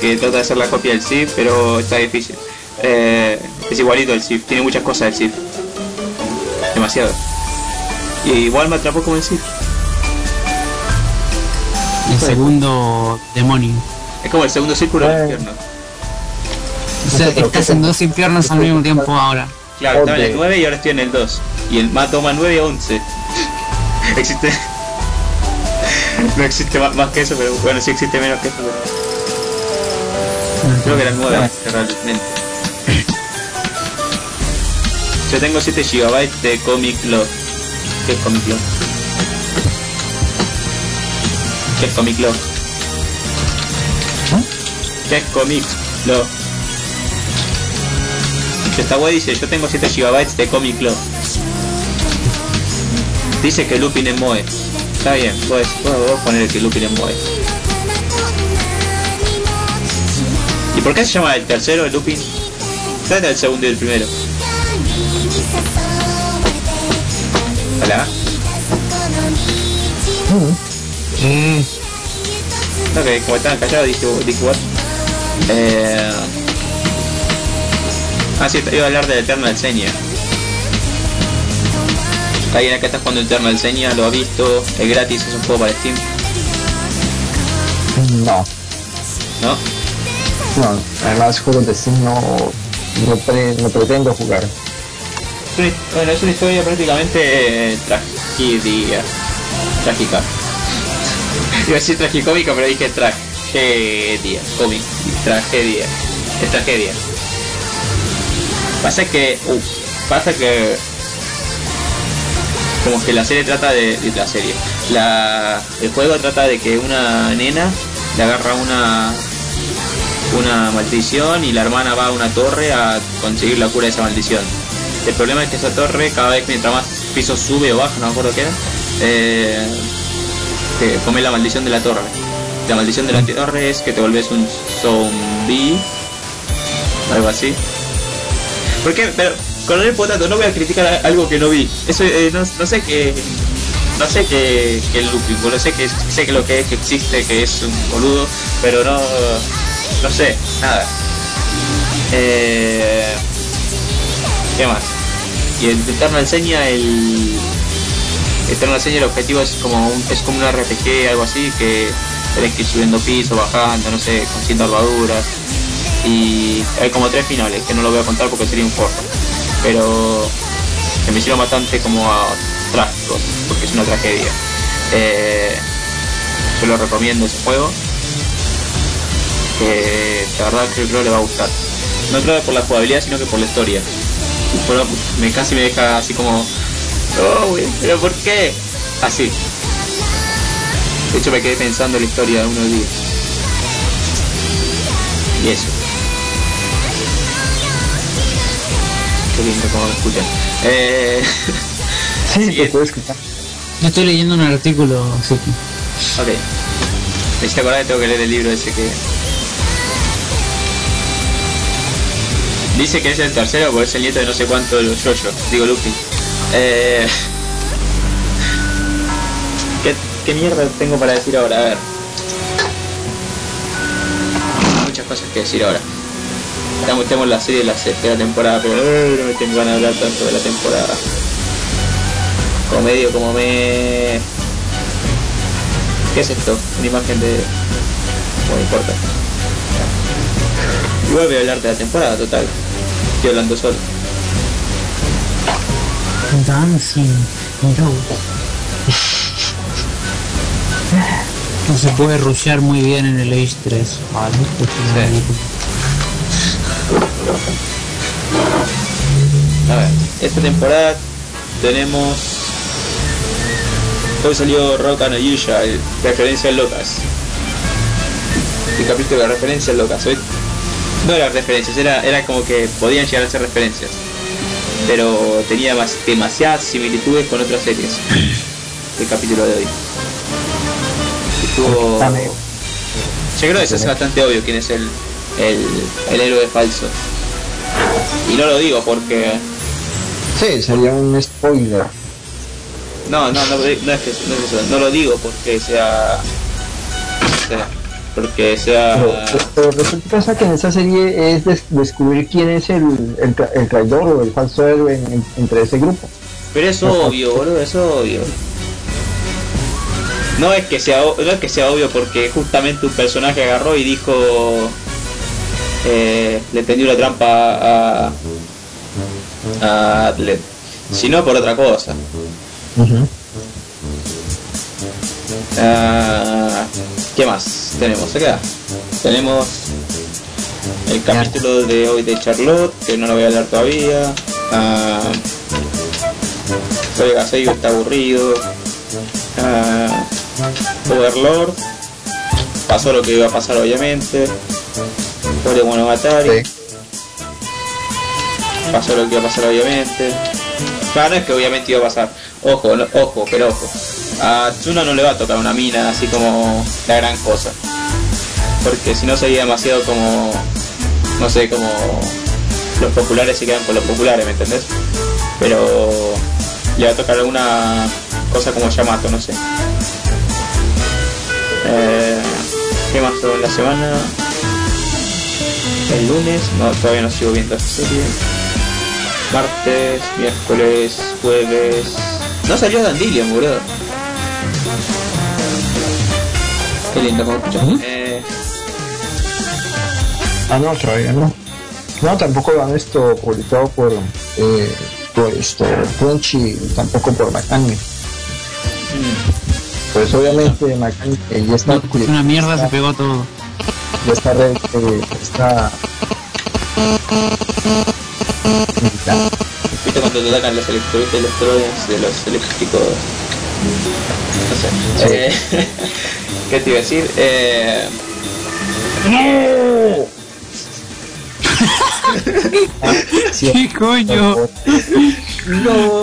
que trata de hacer la copia del Civ, pero está difícil. Eh, es igualito al Civ, tiene muchas cosas del Civ. Demasiado. Y igual me atrapó como el Civ. el segundo demonio. Es como el segundo círculo del infierno. O sea, estás ¿qué en dos infiernos al mismo tiempo ahora. Claro, estaba en el Ok. 9 y ahora estoy en el 2. Y el más toma 9 y 11. Existe. no existe más, más que eso, pero bueno, sí existe menos que eso. Pero... Creo que eran 9 realmente. Yo tengo 7 GB de Comic Log. ¿Qué es Comic Log? ¿Qué es Comic Log? ¿Qué es Comic? Esta web dice, yo tengo 7 GB de Comic Log. Dice que Lupin es Moe. Está bien, pues puedo poner que Lupin es Moe. ¿Y por qué se llama el tercero, el Lupin? ¿Cuál es el segundo y el primero? Hola. Mm. Ok, como estaban callados dije, dije what? Eh... Ah, sí, iba a hablar del Eternal Senia. Alguien acá está jugando Eternal Senia, lo ha visto, es gratis, es un juego para Steam, No, ¿no? no, además juegos de Steam no, no, pre- no pretendo jugar. Es una- Bueno, es una historia prácticamente eh. Trágica. Iba a decir tragicómica, pero dije tragedia. Cómic. Tragedia. Es tragedia. Pasa que. Uh, pasa que. Como que la serie trata de. de la serie. La, el juego trata de que una nena le agarra una. Una maldición y la hermana va a una torre a conseguir la cura de esa maldición. El problema es que esa torre, cada vez mientras más pisos sube o baja, no me acuerdo qué era, eh, te come la maldición de la torre. La maldición de la torre es que te volvés un zombie, algo así. ¿Por qué? Pero con el potato no voy a criticar algo que no vi. Eso eh, no, sé qué. No sé qué el looping, no sé que sé que lo que es, que existe, que es un boludo, pero no. No sé, nada. Eh, ¿Qué más? Y el Eternal enseña el. Eternal enseña el objetivo es como un, es como un RPG, algo así, que tenés que ir subiendo piso, bajando, no sé, consiguiendo armaduras. Y hay como tres finales, que no lo voy a contar porque sería un forro. Pero que me hicieron bastante como a trágicos, porque es una tragedia. Eh, yo lo recomiendo ese juego. Que la verdad creo, que le va a gustar. No creo por la jugabilidad, sino que por la historia. Pero me casi me deja así como. Oh, güey, pero ¿por qué? Así. De hecho me quedé pensando en la historia de unos días. Y eso. Qué lindo como me escuchan. Eh, Sí, te puedo escuchar. Yo estoy leyendo un artículo, sí. ok. Me acordar que tengo que leer el libro ese que. Dice que es el tercero porque es el nieto de no sé cuánto de los yoyo. Digo Luffy. Eh... ¿Qué, ¿Qué mierda tengo para decir ahora? A ver. Muchas cosas que decir ahora. Estamos, tenemos la serie de la, la temporada, pero eh, no me tengo ganas de hablar tanto de la temporada. Como medio, como me... ¿Qué es esto? Una imagen de... No importa. Igual voy a hablar de la temporada, total. Estoy hablando solo. Dancing. No se puede rushear muy bien en el Age 3. Vale, pues, A ver, esta temporada tenemos. Hoy salió Rock and Unusual, referencia al Locas. El capítulo de referencia al Locas. Hoy no eran referencias, era, era como que podían llegar a ser referencias. Pero tenía más- demasiadas similitudes con otras series. El capítulo de hoy. Estuvo. Yo creo que se hace bastante obvio quién es el, el, el héroe falso. Y no lo digo porque Sí, sería un spoiler. No, no, no, no es que no, es eso, no lo digo porque sea, porque sea. Pero, pero resulta pasa que en esa serie es des- descubrir quién es el, el, tra- el traidor o el falso héroe en- en- entre ese grupo. Pero es obvio, boludo, es obvio. No es que sea no es que sea obvio porque justamente un personaje agarró y dijo eh, le tendió la trampa a a Atlet, sino por otra cosa. Ah, ¿Qué más tenemos acá? Tenemos el capítulo de hoy de Charlotte, que no lo voy a hablar todavía. Ah, Soy Gaseigo está aburrido. Ah, Overlord. Pasó lo que iba a pasar obviamente. Pobre Monogatari. Sí. Pasó lo que iba a pasar obviamente. Claro, no es que obviamente iba a pasar. Ojo, no- ojo, pero ojo. A Tsuna no le va a tocar una mina así como la gran cosa. Porque si no sería demasiado como. No sé, como. Los populares se quedan con los populares, ¿me entendés? Pero. Le va a tocar alguna cosa como Yamato, no sé. Eh, ¿Qué más en la semana? El lunes, no, todavía no sigo viendo esta serie. Martes, miércoles, jueves. No salió Dandelion, boludo. Qué lindo como escuchar. Ujú. Eh, Ah, no, todavía no. No, tampoco lo han esto publicado por, eh, por esto, Crunchy, tampoco por Macani. mm, Pues obviamente Macani eh, ya está, Es una mierda, se pegó todo. ya está, re- eh, está ¿Viste cuando te atacan los electro- electrodes de los eléctricos? No sé. Eh, ¿Qué te iba a decir? Eh, sí, ¿Qué coño?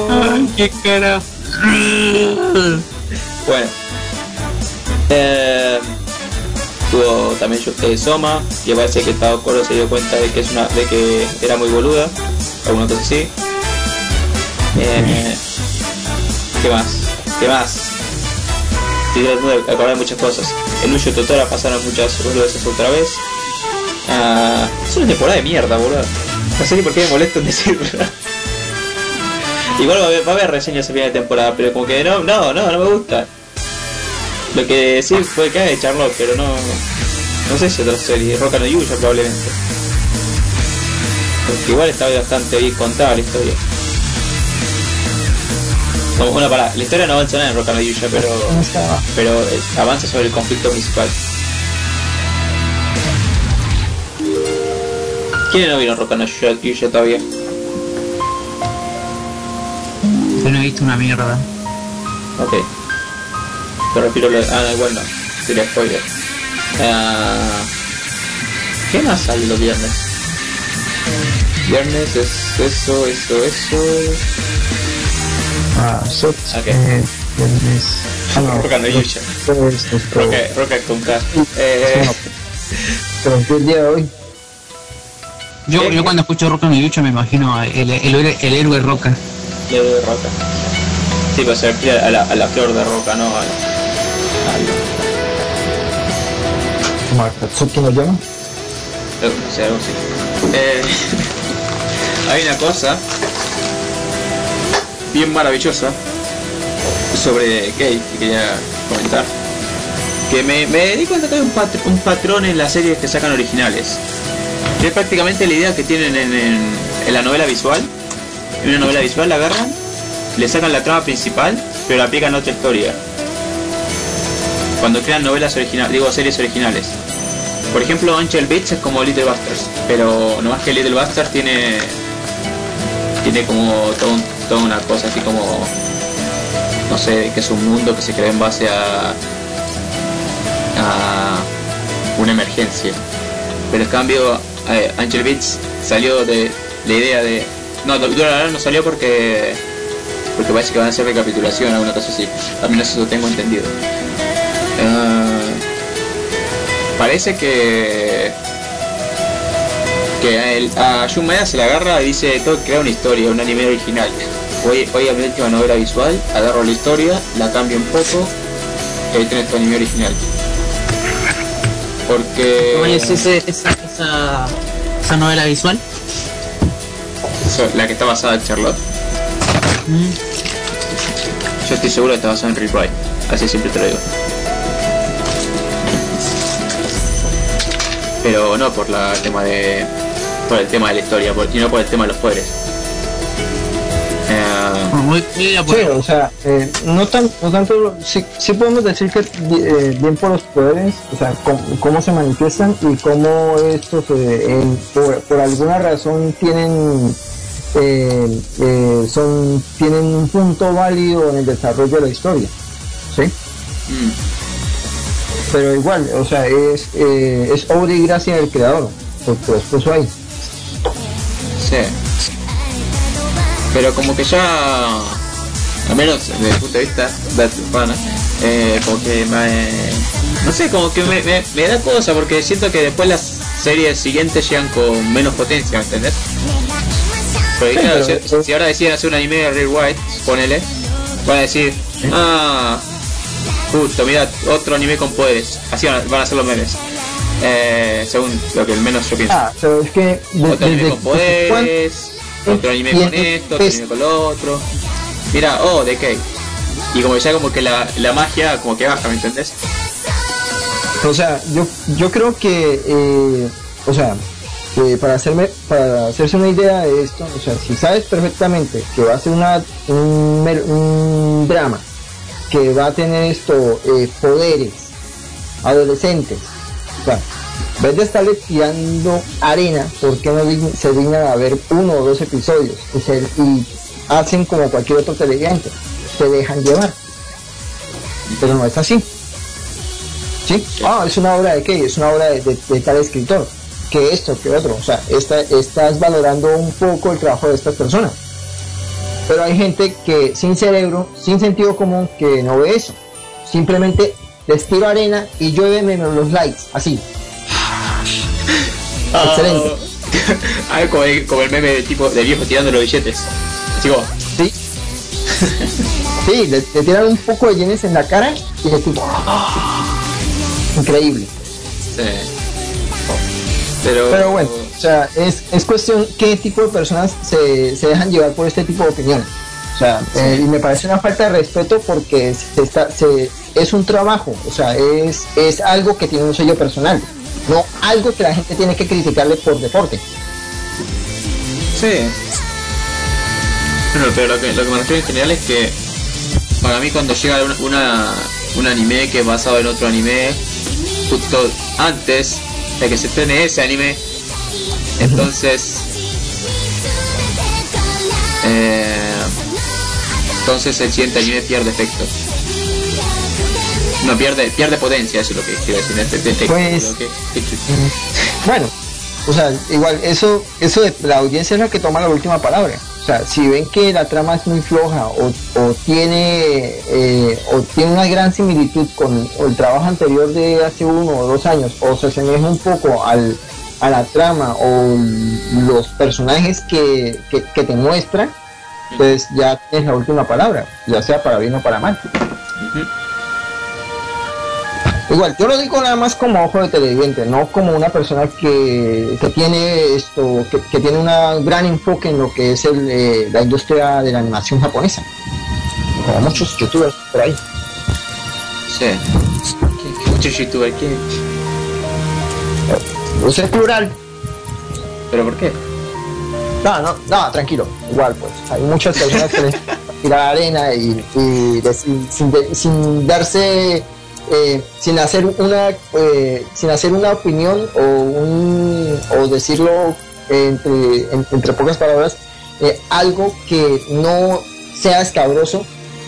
Ay, qué cara. bueno. Eh, tuvo también eh, Soma, que parece que Tao Koro se dio cuenta de que es una, de que era muy boluda, alguna cosa así. Eh, ¿Qué más? ¿Qué más? Estoy tratando de acordar muchas cosas. En Uyo Totora pasaron muchas boludeces otra vez. Ah, es una temporada de mierda, boludo. No sé ni por qué me molesto en decirlo. Igual va a haber, reseñas a final de temporada, pero como que no, no, no, no me gusta. Lo que sí fue que de Charlotte, pero no. No sé si otra serie, Roca no Yuya probablemente. Porque igual está bastante bien contada la historia. Una para, la historia no avanza nada en Roca no Yuya, pero. no pero eh, avanza sobre el conflicto principal. ¿Quiénes no vieron no Yuya, Yuya todavía? Yo no he visto una mierda. Ok. Te refiero a lo Ah, igual no. Sería spoiler. Ah, ¿Qué más sale los viernes? Viernes es eso, eso, eso. Ah, so, Ok. eh. Ah, no, Roca no esto, Roca, con K. Eh, ¿qué el día de hoy? Yo, yo cuando escucho Roca en Yucho me imagino el, el, el, el héroe Roca. Leo de Roca. Sí, pues se refiere a la, a la flor de Roca, no al. al ¿Cómo Akatsuki lo llama? Eh, no sé, algo así. Eh, hay una cosa bien maravillosa sobre Gay que quería comentar. Que me, me di cuenta que hay un, un patrón en las series que sacan originales. Que es prácticamente la idea que tienen en, en- en la novela visual. En una novela visual la agarran, le sacan la trama principal, pero la aplican a otra historia. Cuando crean novelas originales, digo series originales. Por ejemplo, Angel Beats es como Little Busters, pero no más que Little Busters tiene tiene como todo un- toda una cosa así como no sé, que es un mundo que se crea en base a a una emergencia. Pero en cambio, Angel Beats salió de la idea de no, Dora no salió porque porque parece que van a hacer recapitulación alguna cosa así. Al menos eso tengo entendido. Ah, parece que que el, a Jun Maeda se le agarra y dice que crear una historia, un anime original. Voy, voy a mi última novela visual, agarro la historia, la cambio un poco y ahí tenés tu anime original. Porque Oye, ¿es ese, esa, esa, esa novela visual? la que está basada en Charlotte, Mm. yo estoy seguro que está basada en Rick Wright, así siempre te lo digo. Pero no por la tema de por el tema de la historia, por- y no por el tema de los poderes. Muy, muy. Sí, o sea, eh, no, tan, no tanto, sí, sí podemos decir que eh, bien por los poderes, o sea, cómo, cómo se manifiestan y cómo estos eh, por, por alguna razón tienen son tienen un punto válido en el desarrollo de la historia, ¿sí? Mm. Pero igual, o sea, es, eh, es obra y gracia del creador, porque los puso ahí. Sí. Pero como que ya, al menos desde el punto de vista de Pana, eh, como que me, no sé, como que me, me, me da cosa porque siento que después las series siguientes llegan con menos potencia, ¿me entendés? Porque Sí, claro, pero- si, si ahora deciden hacer un anime de Real White, ponele, van a decir, ah, justo, mira, otro anime con poderes, así van a, van a ser los memes. Eh, según lo que al menos yo pienso. Ah, pero es que de- otro anime con poderes, otro anime con esto, otro anime con lo otro. Mira, oh, de qué. Y como ya como que la, la magia como que baja, ¿me entendés? O sea, yo, yo creo que, eh, o sea, que para hacerme, para hacerse una idea de esto, o sea, si sabes perfectamente que va a ser una, un, un drama, que va a tener esto, eh, poderes, adolescentes, o sea, vez de estarle tirando arena, ¿por qué no se dignan a ver uno o dos episodios y, hacen como cualquier otro televidente? Se dejan llevar. Pero no es así. ¿sí? Ah, es una obra de qué? Es una obra de, tal escritor, que esto, que otro. O sea, esta- estás valorando un poco el trabajo de estas personas. Pero hay gente que sin cerebro, sin sentido común, que no ve eso. Simplemente les tiro arena y llueve menos los likes, así. Excelente. A ver, como el, como el meme de tipo de viejo tirando los billetes. Como, ¿Sí? Sí, le, le tiran un poco de yenes en la cara y tipo... Increíble. sí. Pero, Pero bueno, o sea, es, es cuestión qué tipo de personas se, se dejan llevar por este tipo de opiniones. O sea, eh, y me parece una falta de respeto porque se está, se, es un trabajo, o sea, es, es algo que tiene un sello personal, no algo que la gente tiene que criticarle por deporte. Sí. Bueno, pero lo que, lo que me refiero en general es que para mí cuando llega una, una- un anime que es basado en otro anime, justo antes de que se estrene ese anime, entonces eh, entonces el siguiente anime pierde efecto. No pierde, pierde potencia, eso es lo que quiero decir. Este, este- Pues- lo que- Bueno, o sea, igual eso, eso de la audiencia es la que toma la última palabra. O sea, si ven que la trama es muy floja o, o tiene eh, o tiene una gran similitud con el trabajo anterior de hace uno o dos años o se asemeja un poco al, a la trama o los personajes que, que, que te muestra, pues ya tienes la última palabra, ya sea para bien o para mal. Igual, yo lo digo nada más como ojo de televidente, no como una persona que, que tiene esto, que, que tiene un gran enfoque en lo que es el, eh, la industria de la animación japonesa. Como muchos youtubers por ahí. Sí. ¿Qué- qué- Muchos youtubers, ¿qué? Usa el plural. ¿Pero por qué? No, no, no, tranquilo. Igual, pues. Hay muchas personas que les tiran arena y, y de- sin, sin de- sin darse, eh, sin hacer una, eh, sin hacer una opinión o un, o decirlo entre, en- entre pocas palabras, eh, algo que no sea escabroso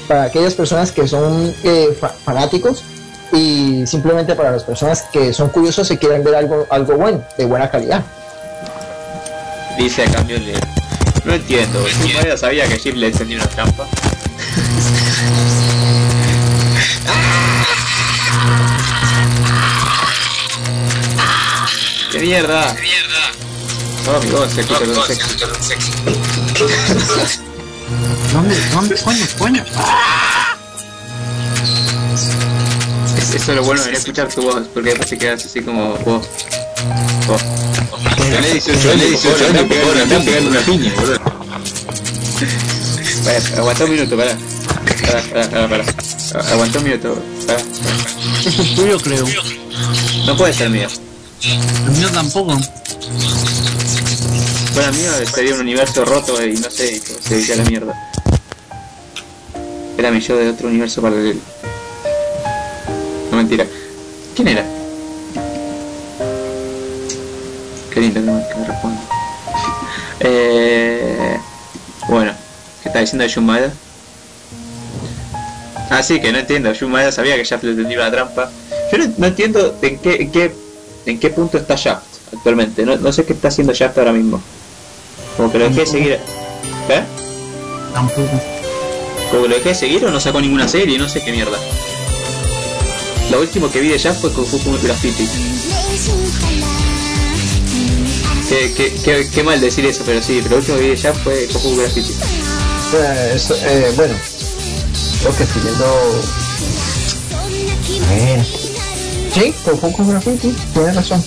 para aquellas personas que son eh, fa- fanáticos y simplemente para las personas que son curiosos y quieren ver algo, algo bueno, de buena calidad. Dice a cambio. No entiendo, mi madre sabía que Jim le encendía una trampa. ¡Qué mierda! ¡Qué mierda! Oh, mi voz, se escucha todo sexy. ¿Dónde? ¿Dónde? Coño, coño. Es- Eso es lo bueno de no escuchar tu voz, porque después te quedas así como vos. Vos. Tenés 18 años, 18 años, te pegan pegan una piña, boludo. Aguanta un minuto, pará. Pará, pará, pará, pará. Aguanta un minuto, pará. Tuyo, creo. No puede ser mío. El mío tampoco. Para mí sería un universo roto y no sé, se iría a la mierda. Era mi yo de otro universo paralelo. No mentira. ¿Quién era? Qué lindo que me, responde. eh, bueno, ¿qué está diciendo de Jun Maeda? Ah, sí, que no entiendo. Jun Maeda sabía que Shaft le tenía una trampa. Yo no, no entiendo en qué, en qué en qué punto está Shaft actualmente. No, no sé qué está haciendo Shaft ahora mismo. Como que lo dejé de seguir. ¿Eh? Tampoco. Como que lo dejé de seguir o no sacó ninguna serie, no sé qué mierda. Lo último que vi de Shaft fue con Fuku Graffiti. Qué, qué, qué, qué mal decir eso, pero sí, pero lo último que vi de Shaft fue con Fuku Graffiti. Eh, eso, eh, bueno, creo que siguiendo. A ver. Sí, con Funko Graffiti, tienes razón.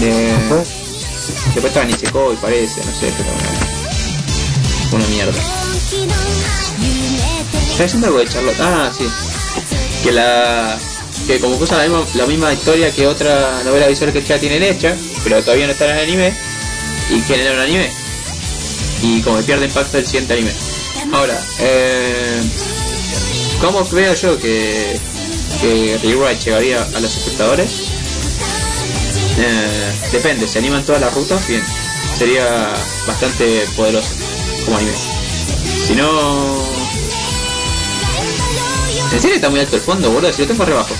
Eh, después estaba Nisekoi, parece, no sé, pero. eh, Una mierda. ¿Está haciendo algo de Charlotte? Ah, sí. Que la. Que como usa la misma, la misma historia que otra novela visual que ya tienen hecha, pero todavía no está en el anime, y quieren un anime. Y como que pierde impacto el siguiente anime. Ahora, eh, ¿cómo creo yo que, que Rewrite llegaría a los espectadores? Eh, depende, si animan todas las rutas, bien. Sería bastante poderoso como anime. Si no... ¿En serio está muy alto el fondo, boludo? Si lo tengo re bajo.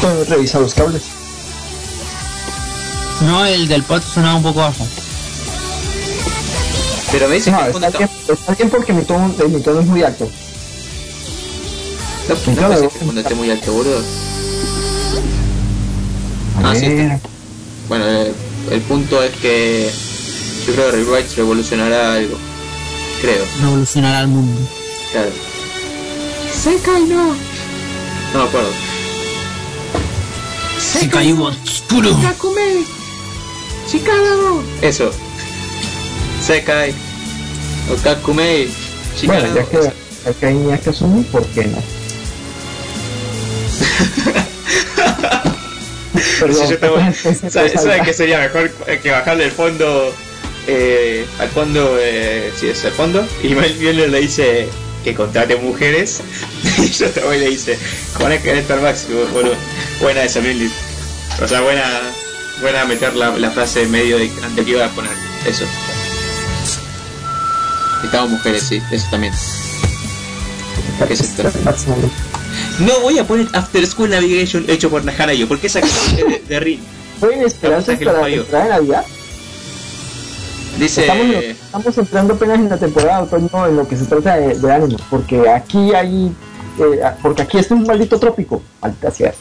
Con- Revisa los cables. No, el del pot sonaba un poco bajo. Pero me dicen No, que el fondo está está... bien, está bien porque mi tono, eh, mi tono es muy alto. No, no el fondo esté muy alto, boludo. A Ah, sí. Bueno, eh, el punto es que yo creo que Rewrite revolucionará algo. Creo, Revolucionará al mundo. claro. Sekai no. No me acuerdo. Se cayó oscuro. Eso. Sekai. Okakumei. Bueno, Shikara ya no. que, ya que hay que ¿por qué no? Perdón, tengo- ¿Sabes sabe qué sería mejor que bajarle el fondo eh, al fondo, eh, sí, es el fondo? Y Mel le dice que contrate mujeres. y yo te voy y le dice, conecta en Star Max, boludo. Buena esa Miller. O sea, buena, buena meter la, la frase en medio de antes que iba a poner. Eso. Estamos mujeres, sí, eso también. ¿Qué es esto? No voy a poner After School Navigation hecho por Hanayo, porque esa canción es de, de Rin. ¿Pueden esperarse para parió. entrar en Navidad? Dice. Estamos, estamos entrando apenas en la temporada de otoño en lo que se trata de, de ánimo, porque aquí hay, eh, porque aquí es un maldito trópico, maldita sea.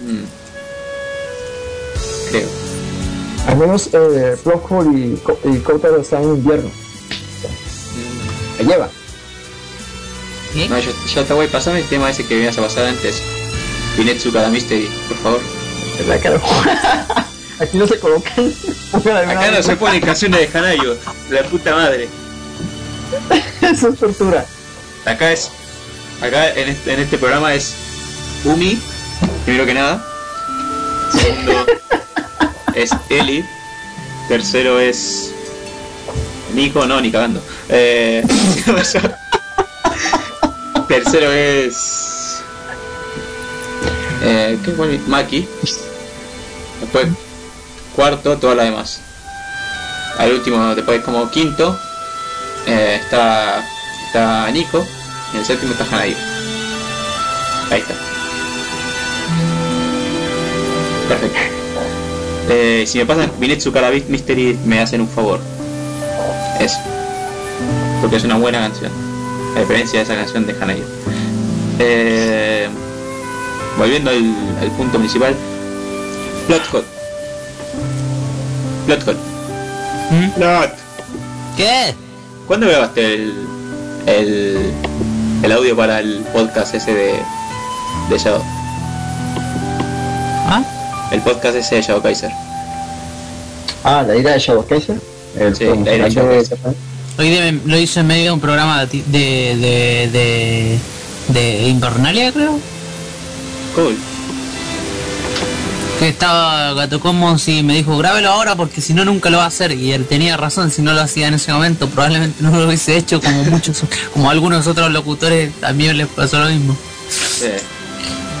Mm. Creo. Al menos eh, Blockhole y, y Kotaro están en invierno, Mm. se lleva. ¿Qué? No, yo, yo te voy a pasar el tema ese que venías a pasar antes. Vinetsu cada Mystery, por favor. ¿Verdad que no? Aquí no se colocan. Acá no se ponen canciones de Hanayo, la puta madre. Eso es tortura. Acá es. Acá en este, en este programa es Umi, primero que nada. Segundo es Eli. Tercero es. Nico, no, ni cagando. Eh, tercero es. Eh, ¿Qué fue? Maki. Después, cuarto, todas las demás. Al último, después como quinto, eh, está, está Nico. Y el séptimo está Hanayo. Ahí está. Perfecto. Eh, si me pasan Vinetsu Karabit Mystery, me hacen un favor. Eso. Porque es una buena canción. A diferencia de esa canción de Hanayo. Eh, volviendo al, al punto principal. Plot Hot. Plot. ¿Mm? Plot. ¿Qué? ¿Cuándo grabaste el, el, el audio para el podcast ese de, de Shadow? ¿Ah? El podcast ese de Shadow Kaiser. Ah, la ira de Shadow Kaiser. El Sí, la ira de Shadow de- Kaiser. Hoy de- lo hizo en medio de un programa de, de, de, de, de Invernalia, creo. Cool. que estaba Gato Commons y me dijo, grábelo ahora porque si no nunca lo va a hacer. Y él tenía razón, si no lo hacía en ese momento, probablemente no lo hubiese hecho como muchos, como algunos otros locutores también les pasó lo mismo. Sí,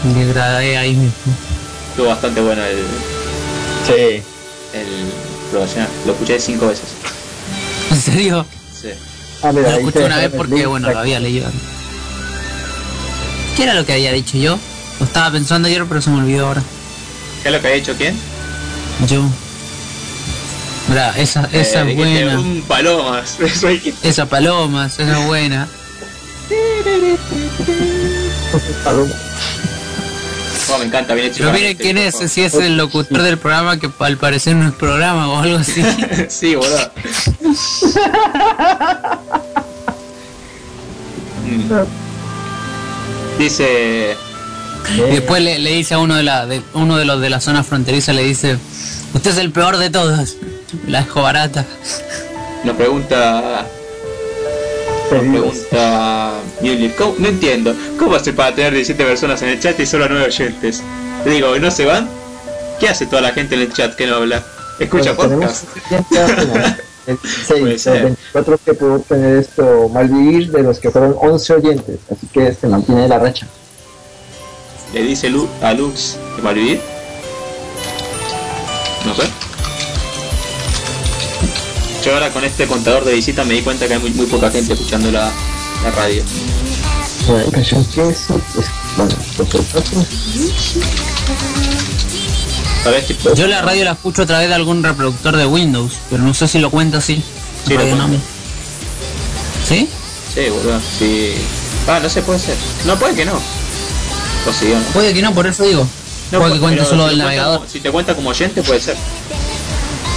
Y grabé ahí mismo. estuvo bastante bueno el, Sí. el. Lo escuché cinco veces. ¿En serio? Sí. Ah, mira, Lo escuché una vez porque, link. bueno, lo había leído. ¿Qué era lo que había dicho yo? Lo estaba pensando ayer, pero se me olvidó ahora. ¿Qué es lo que ha dicho quién? Yo. Mira, esa, esa Eh, es dijiste, buena. Un palomas. Eso hay que- Esa palomas, esa es buena. Oh, me encanta, bien hecho. Pero miren quién es, si es el locutor del programa que al parecer no es programa o algo así. sí, boludo. Mm. Dice, Y después le, le dice a uno de la de uno de los de la zona fronteriza le dice, usted es el peor de todos. La dejo barata. nos pregunta, pregunta Muley, ¿cómo- no entiendo, ¿cómo hace para tener 17 personas en el chat y solo 9 oyentes? Le digo, ¿no se van? ¿Qué hace toda la gente en el chat que no habla? Escucha Bueno, podcast. El Puede 6, ser. el 24 que pudo tener esto malvivir de los que fueron 11 oyentes, así que este mantiene la racha. Le dice Lu a Lux que va a vivir. No sé. Yo ahora con este contador de visitas me di cuenta que hay muy, muy poca gente escuchando la, la radio. Bueno, pues el Yo la radio la escucho a través de algún reproductor de Windows, pero no sé si lo cuenta así. Sí, lo cuenta. ¿Sí? Sí, boludo. Sí. Ah, no sé, puede ser. No, puede que no. Sí, no. Puede que no, por eso digo. No, Puede que cuente solo si cuenta navegador. como- si te cuenta como oyente, puede ser.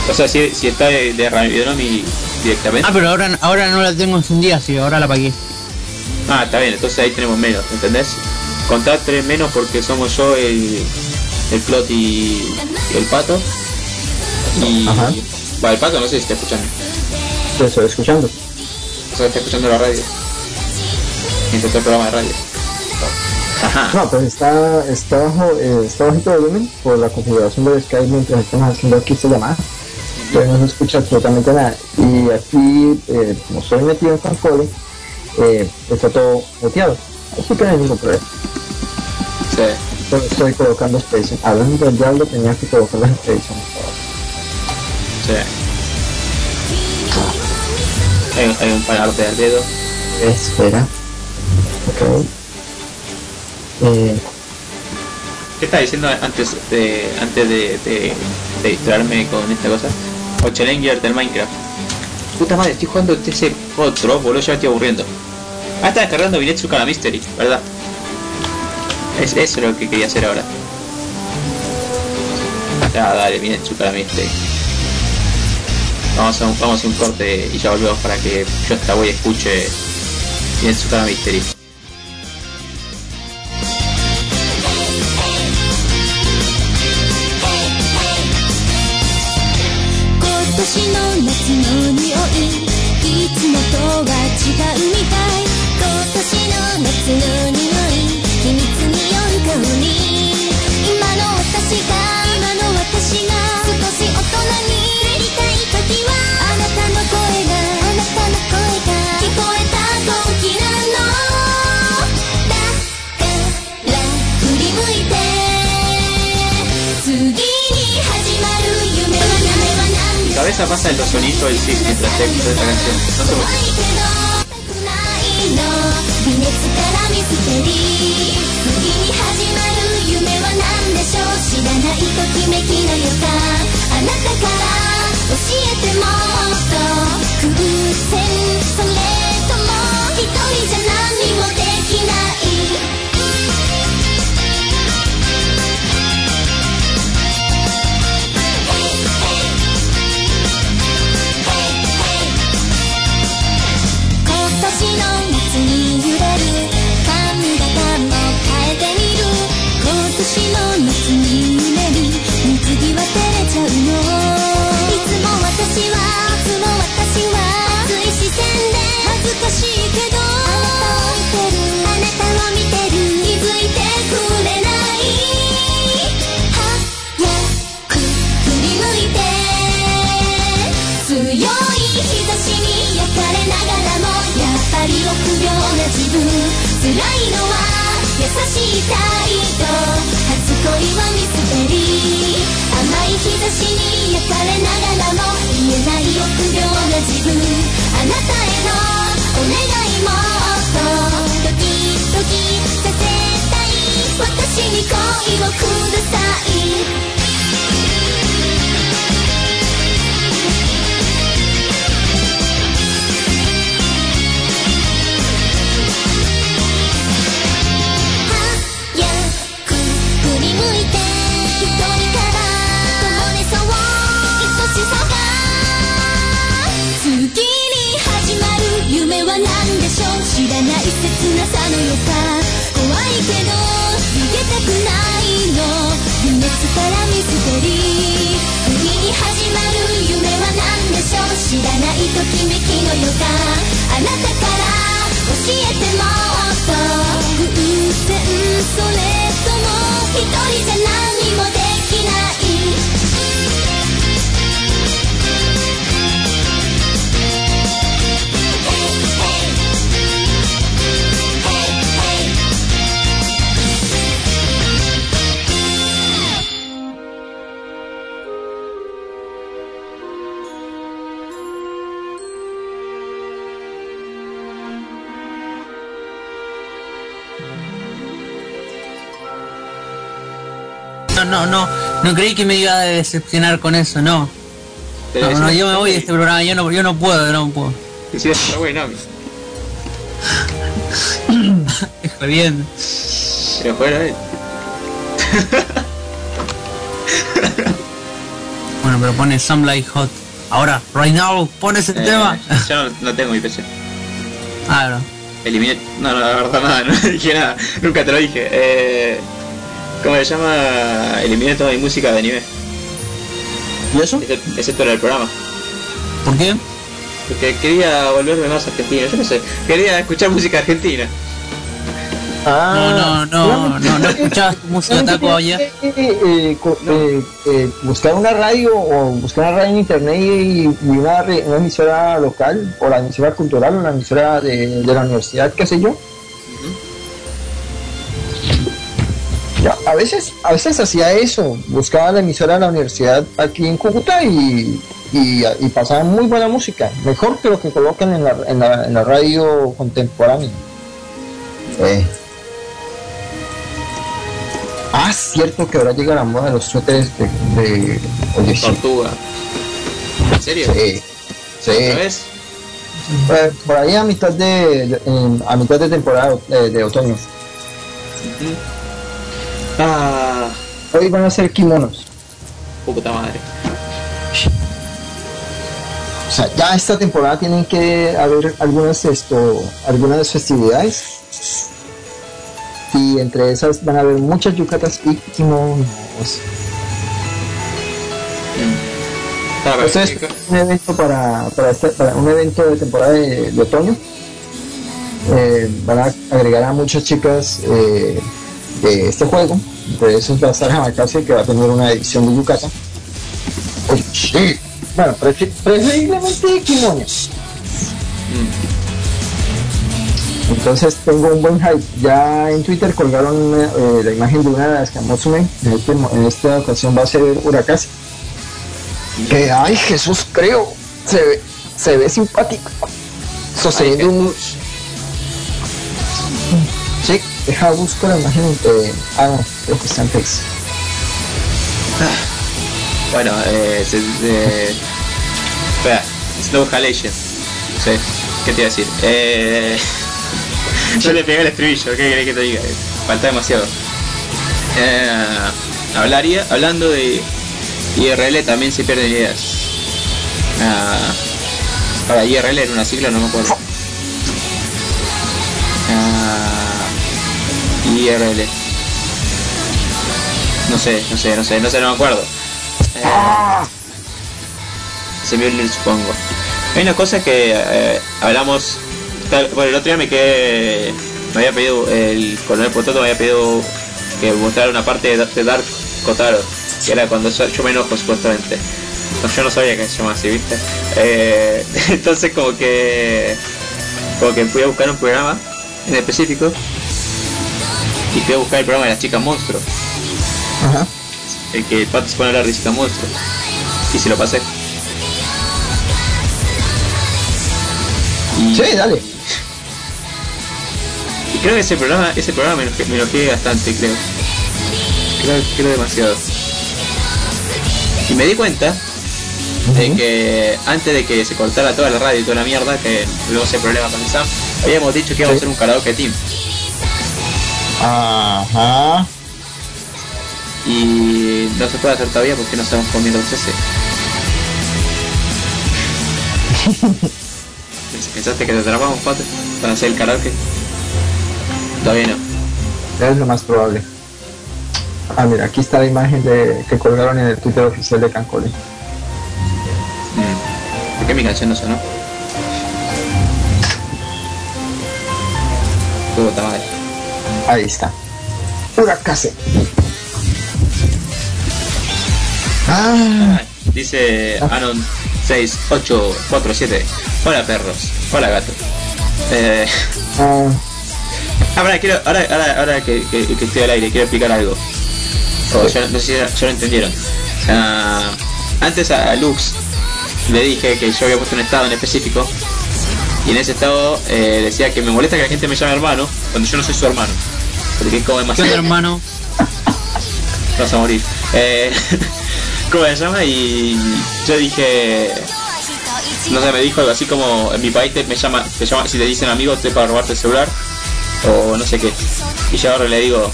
O sea, si, si está de, de Radio Nami directamente. Ah, pero ahora, ahora no la tengo encendida, sí, ahora la apagué. Ah, está bien, entonces ahí tenemos menos, ¿entendés? Contá tres menos porque somos yo, el, el plot y, y el pato. Y. Ajá. Va, el pato no sé si está escuchando. Lo estoy escuchando. O sea, está escuchando la radio. Mientras el programa de radio. Ajá. No, pues está, está bajo, eh, está bajito de volumen por la configuración del Skype mientras estamos haciendo aquí esta llamada. Entonces no se escucha absolutamente nada. Y aquí, eh, como estoy metido en Fancole, eh, está todo muteado. Así que no hay ningún problema. Sí. Estoy colocando Space. Hablando del diablo, tenía que colocar las Space. Sí. Hay, hay un panarte al dedo. Espera. Ok. Eh, ¿Qué estás diciendo antes de antes de, de, de distraerme con esta cosa? O Challenger del Minecraft. Puta madre, estoy jugando ese otro, boludo, ya me estoy aburriendo. Ah, está descargando Binetsu Kana Mystery, ¿verdad? Es eso lo que quería hacer ahora. Ah, dale, Binetsu Kana Mystery. Vamos a, un, un corte y ya volvemos para que yo esta voy escuche Binetsu Kana Mystery. 今年の夏の匂いいつもとは違うみたい。今年の夏の匂い。何 Mi cabeza pasa en los sonidos del Sith mientras te escucho esta canción. No sé por qué. 辛いのは優しい態度初恋はミステリー甘い日差しに焼かれながらも言えない臆病な自分あなたへのお願いもっとドキドキさせたい私に恋をくださいらない切なさの予感怖いけど逃げたくないの。夢つからミステリー次に始まる夢は何でしょう。知らないときめきの予感あなたから教えてもっと。偶然それとも一人じゃ何もできない。No, no, no. Creí que me iba a decepcionar con eso, no. Yo me voy de este programa, yo no, yo no puedo, no puedo. Estoy bien. pero bueno, eh. Bueno, pero pone Some Like Hot. Ahora, right now, pone ese Eh, tema. yo no, no tengo mi PC. Ah, no. Eliminé. No, no, la verdad nada, no dije nada. Nunca te lo dije. Eh, ¿Cómo se llama? Eliminé toda mi música de anime. ¿Y eso? excep- Excepto la del programa. ¿Por qué? Porque quería volverme más argentino. Yo no sé. Quería escuchar música argentina. No, no, no, no, no escuchabas tu música taco allá. allá. eh, buscar una radio o buscar una radio en internet y, y una, emisora local o la emisora cultural o la emisora de, de la universidad, qué sé yo. Ya, a veces, a veces hacía eso, buscaba la emisora de la universidad aquí en Cúcuta y, y, y pasaban muy buena música, mejor que lo que colocan en la, en la, en la radio contemporánea. Eh. Ah, cierto que ahora llega la moda de los suéteres de, de Tortuga. ¿En serio? sí, sí. Por ahí a mitad de, a mitad de temporada eh, de otoño. Ah, Hoy van a ser kimonos. puta madre. O sea, ya esta temporada tienen que haber algunas esto, algunas festividades. Y entre esas van a haber muchas yucatas y kimonos. Entonces, un evento para, para, este- para un evento de temporada de, de otoño. eh, van a agregar a muchas chicas eh, de este juego. Entre esos va a estar Hamakase que va a tener una edición de Yucata. Sí. Bueno, prefe- preferiblemente de kimono. Entonces tengo un buen hype. Ya en Twitter colgaron eh, la imagen de una de las Kamosume. En, este en esta ocasión va a ser Urakase. Que ay Jesús creo. Se ve, se ve simpático. Sosteniendo un. Sí, deja busco la imagen de. Ah no, creo que está en Face. Bueno, eh, eh, espera, Snow Halation. Sí, ¿qué te iba a decir? Eh, yo le pegué el estribillo, ¿qué querés que te diga? Falta demasiado. Eh, hablaría, hablando de IRL también se pierden ideas. Ah, ahora, IRL era una sigla, no me acuerdo. IRL. No sé, no sé, no sé, no sé, no me acuerdo. Eh, se me olvidó, supongo. Hay una cosa que eh, hablamos. Bueno, el otro día me quedé. Me había pedido. El coronel Potato me había pedido que mostrara una parte de, de Dark Kotaro. Que era cuando yo, yo me enojo, supuestamente. No, yo no sabía que se llamaba así, ¿viste? Eh, entonces, como que. Como que fui a buscar un programa en específico y fui a buscar el programa de las chicas monstruos, Ajá. el que el pato se pone a hablar de chicas monstruos y se lo pasé. Y, Sí, dale. y creo que ese programa, ese programa me enojé, me enojé bastante, creo. Creo, creo demasiado. Y me di cuenta de que antes de que se cortara toda la radio y toda la mierda, que luego ese problema con el Sam, habíamos dicho que íbamos a hacer un karaoke team. Ajá. Y no se puede hacer todavía porque no estamos comiendo el CC. ¿Pensaste que te atrapamos, Pato? Para hacer el karaoke? Todavía no. Es lo más probable. Ah, mira, aquí está la imagen de que colgaron en el Twitter oficial de Cancole. Mm. ¿Por qué mi canción no sonó? Madre. Ahí está. Huracase. Ah, Ay, Dice Anon 6847. Hola perros. Hola gato. Eh, ah, ahora, quiero, ahora, ahora, ahora que, que- que estoy al aire, quiero explicar algo. O ya- no sé si ya, ya lo entendieron. Ah, antes a Lux le dije que yo había puesto un estado en específico. Y en ese estado eh, decía que me molesta que la gente me llame hermano cuando yo no soy su hermano. Porque es como ¿Qué onda, demasiado. hermano? vas a morir. Eh, ¿Cómo se llama? Y yo dije, no sé, me dijo algo así como, en mi país te, me llama, te llama, si te dicen amigo te para robarte el celular, o no sé qué. Y yo ahora le digo,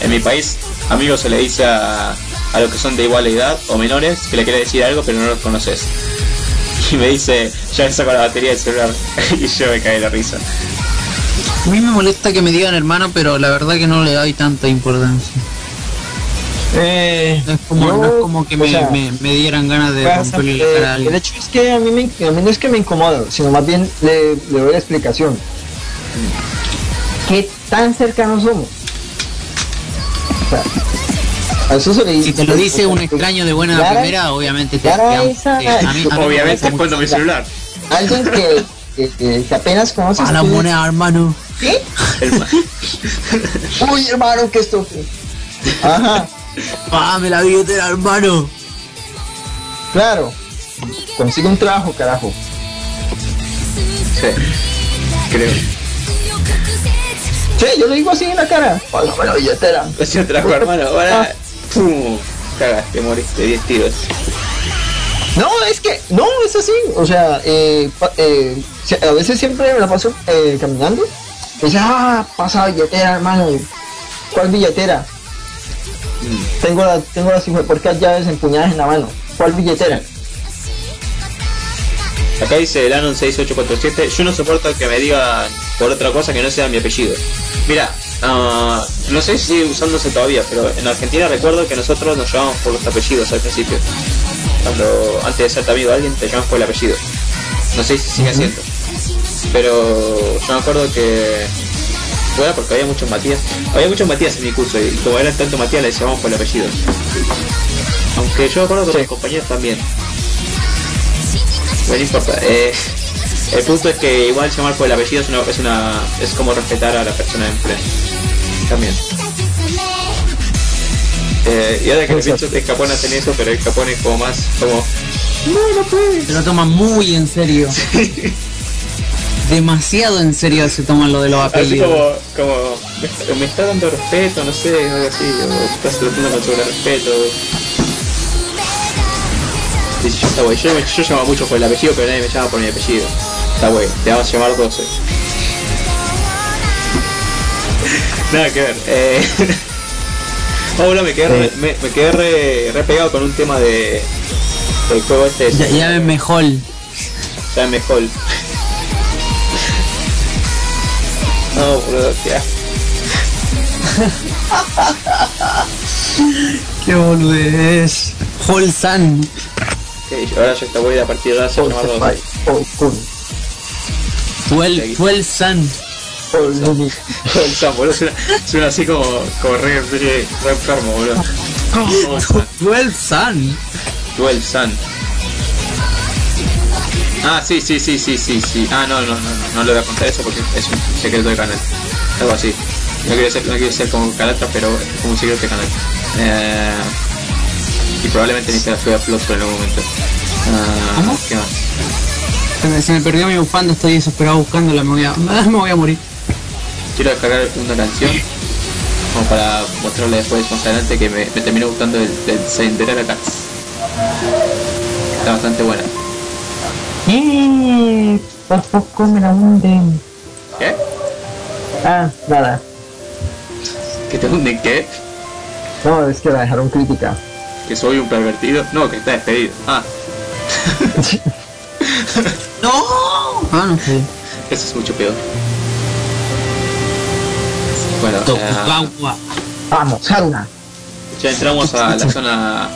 en mi país, amigo se le dice a, a los que son de igual edad o menores, que le quiere decir algo pero no los conoces. Y me dice, ya me saco la batería del celular. y yo me caí de la risa. A mí me molesta que me digan hermano, pero la verdad que no le doy tanta importancia. eh, No es como, yo, no es como que me, sea, me, me dieran ganas de romperle la cara a el hecho es que a mí, me, a mí no es que me incomoda, sino más bien le, le doy la explicación. ¿Qué tan cercanos somos? O sea, a eso se le dice. Si te lo dice un extraño de buena primera, obviamente te, Clara te- esa- te- a mí- a mí me Obviamente es cuando mi celular. Alguien que, que, que- que apenas conoces. A la moneda, hermano. ¿Qué? Uy, hermano, que esto. Ajá, Págame la billetera, hermano. claro. Consigue un trabajo, carajo. sí, creo. Sí, yo lo digo así en la cara. Págame la billetera. Te trajo hermano, ahora pum, cagaste, moriste 10 tiros. No, es que, no, es así. O sea, eh, eh, a veces siempre me la paso eh, caminando. Y dice, ah, pasa billetera, hermano. ¿Cuál billetera? Tengo, la, tengo las hijuepuercas llaves empuñadas en la mano. ¿Cuál billetera? Acá dice el Anon 6847, yo no soporto que me digan por otra cosa que no sea mi apellido. Mira, ah, no sé si sigue usándose todavía, pero en Argentina recuerdo que nosotros nos llamamos por los apellidos al principio. Cuando antes de ser amigo de alguien te llamas por el apellido. No sé si sigue haciendo. Pero yo me acuerdo que bueno, porque había muchos Matías. Había muchos Matías en mi curso y como eran tanto Matías les llamamos por el apellido. Aunque yo me acuerdo que Sí. mis compañeros también. No importa. Eh, el punto es que igual llamar por el apellido es una, es una es como respetar a la persona de enfrente. También. Eh, y ahora que Exacto. pienso, el Capone hacen eso, pero el Capone es como más como Se lo toman muy en serio. Demasiado en serio se toman lo de los así apellidos. como, como me, está, me está dando respeto, no sé, algo así, o estás tratando con sobre respeto. Yo bueno, yo, yo llamo mucho por el apellido, pero nadie me llama por mi apellido. Está bueno, te vamos a llamar 12. Nada que ver. Eh, ahora me quedé, re, me, me re, pegado con un tema de del juego este. Ya, ya me mejor. Ya me mejor. No, boludo, qué Qué boludez. Holsan. Ok, ahora yo esta voy a partir de la semana fue el, fue el San. Fue el San, boludo. Suena, así como, como re, re, re enfermo, boludo. Fue el San. Fue el San. Ah, sí, sí, sí, sí, sí, sí. Ah, no, no, no, no, no le voy a contar eso porque es un secreto de canal. Algo así. No quiero ser, no quiero ser como Calatra, pero es como un secreto de canal. Eh, y probablemente ni se la suba a Flot en algún momento. Ah, ¿Qué más? Se me, se me perdió mi bufanda, estoy desesperado buscándola, me voy a, me voy a morir. Quiero descargar una canción como para mostrarle después más adelante que me, me terminó gustando el, el Cinderella Cats. Está bastante buena. Y por poco me la hunden. ¿Qué? Ah, nada. ¿Que te hunden qué? No, es que la dejaron crítica. ¿Que soy un pervertido? No, que está despedido. Ah, ¡No! Ah, no sé. eso es mucho peor. Bueno, eh. Vamos, Haruna. ya entramos a la zona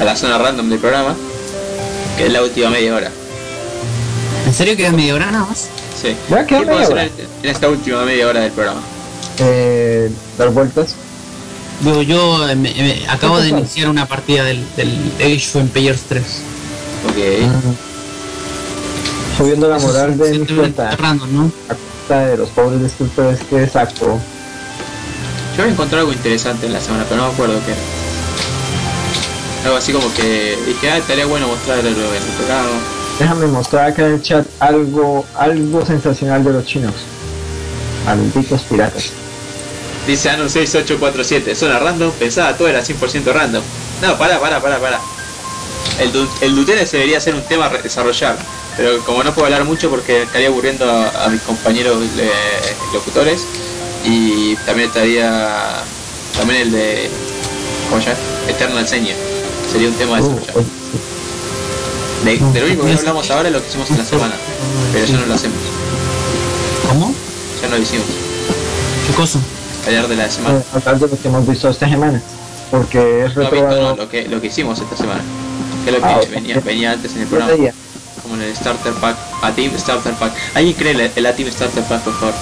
a la zona random del programa, que es la última media hora. ¿En serio queda media hora nada más? Sí. Ya queda ¿Qué puedo media hacer hora. en en esta última media hora del programa? Eh, dar vueltas. Yo, yo eh, me- me- acabo de iniciar una partida del, del Age of Empires 3. Ok. Subiendo la moral de mi cuenta. A costa de los pobres destructores que saco. Yo encontrado algo interesante en la semana, pero no me acuerdo qué era. Algo así como que dije, ah, estaría bueno mostrarlo en el programa. Déjame mostrar acá en el chat algo, algo sensacional de los chinos. Malditos piratas. Dice Anu 6847, zona random, pensaba todo era 100% random. No, para, para, para, para. El, el Dutene se debería ser un tema a desarrollar, pero como no puedo hablar mucho porque estaría aburriendo a, a mis compañeros eh, locutores y también estaría también el de ¿cómo llama? Eternal Senior. Sería un tema Uh, desarrollar. pues, De, de lo único que hablamos ahora es lo que hicimos en la semana, pero ya no lo hacemos, ¿Cómo? ya no lo hicimos. ¿Qué cosa? Hablar de la semana. eh, hablar de lo que hemos visto esta semana. Porque es No, visto, no, lo que, lo que hicimos esta semana. Que es lo que Ah, venía, venía antes en el programa. Como en el Starter Pack. A Team Starter Pack. ¿Alguien cree el, el A Team Starter Pack, por favor?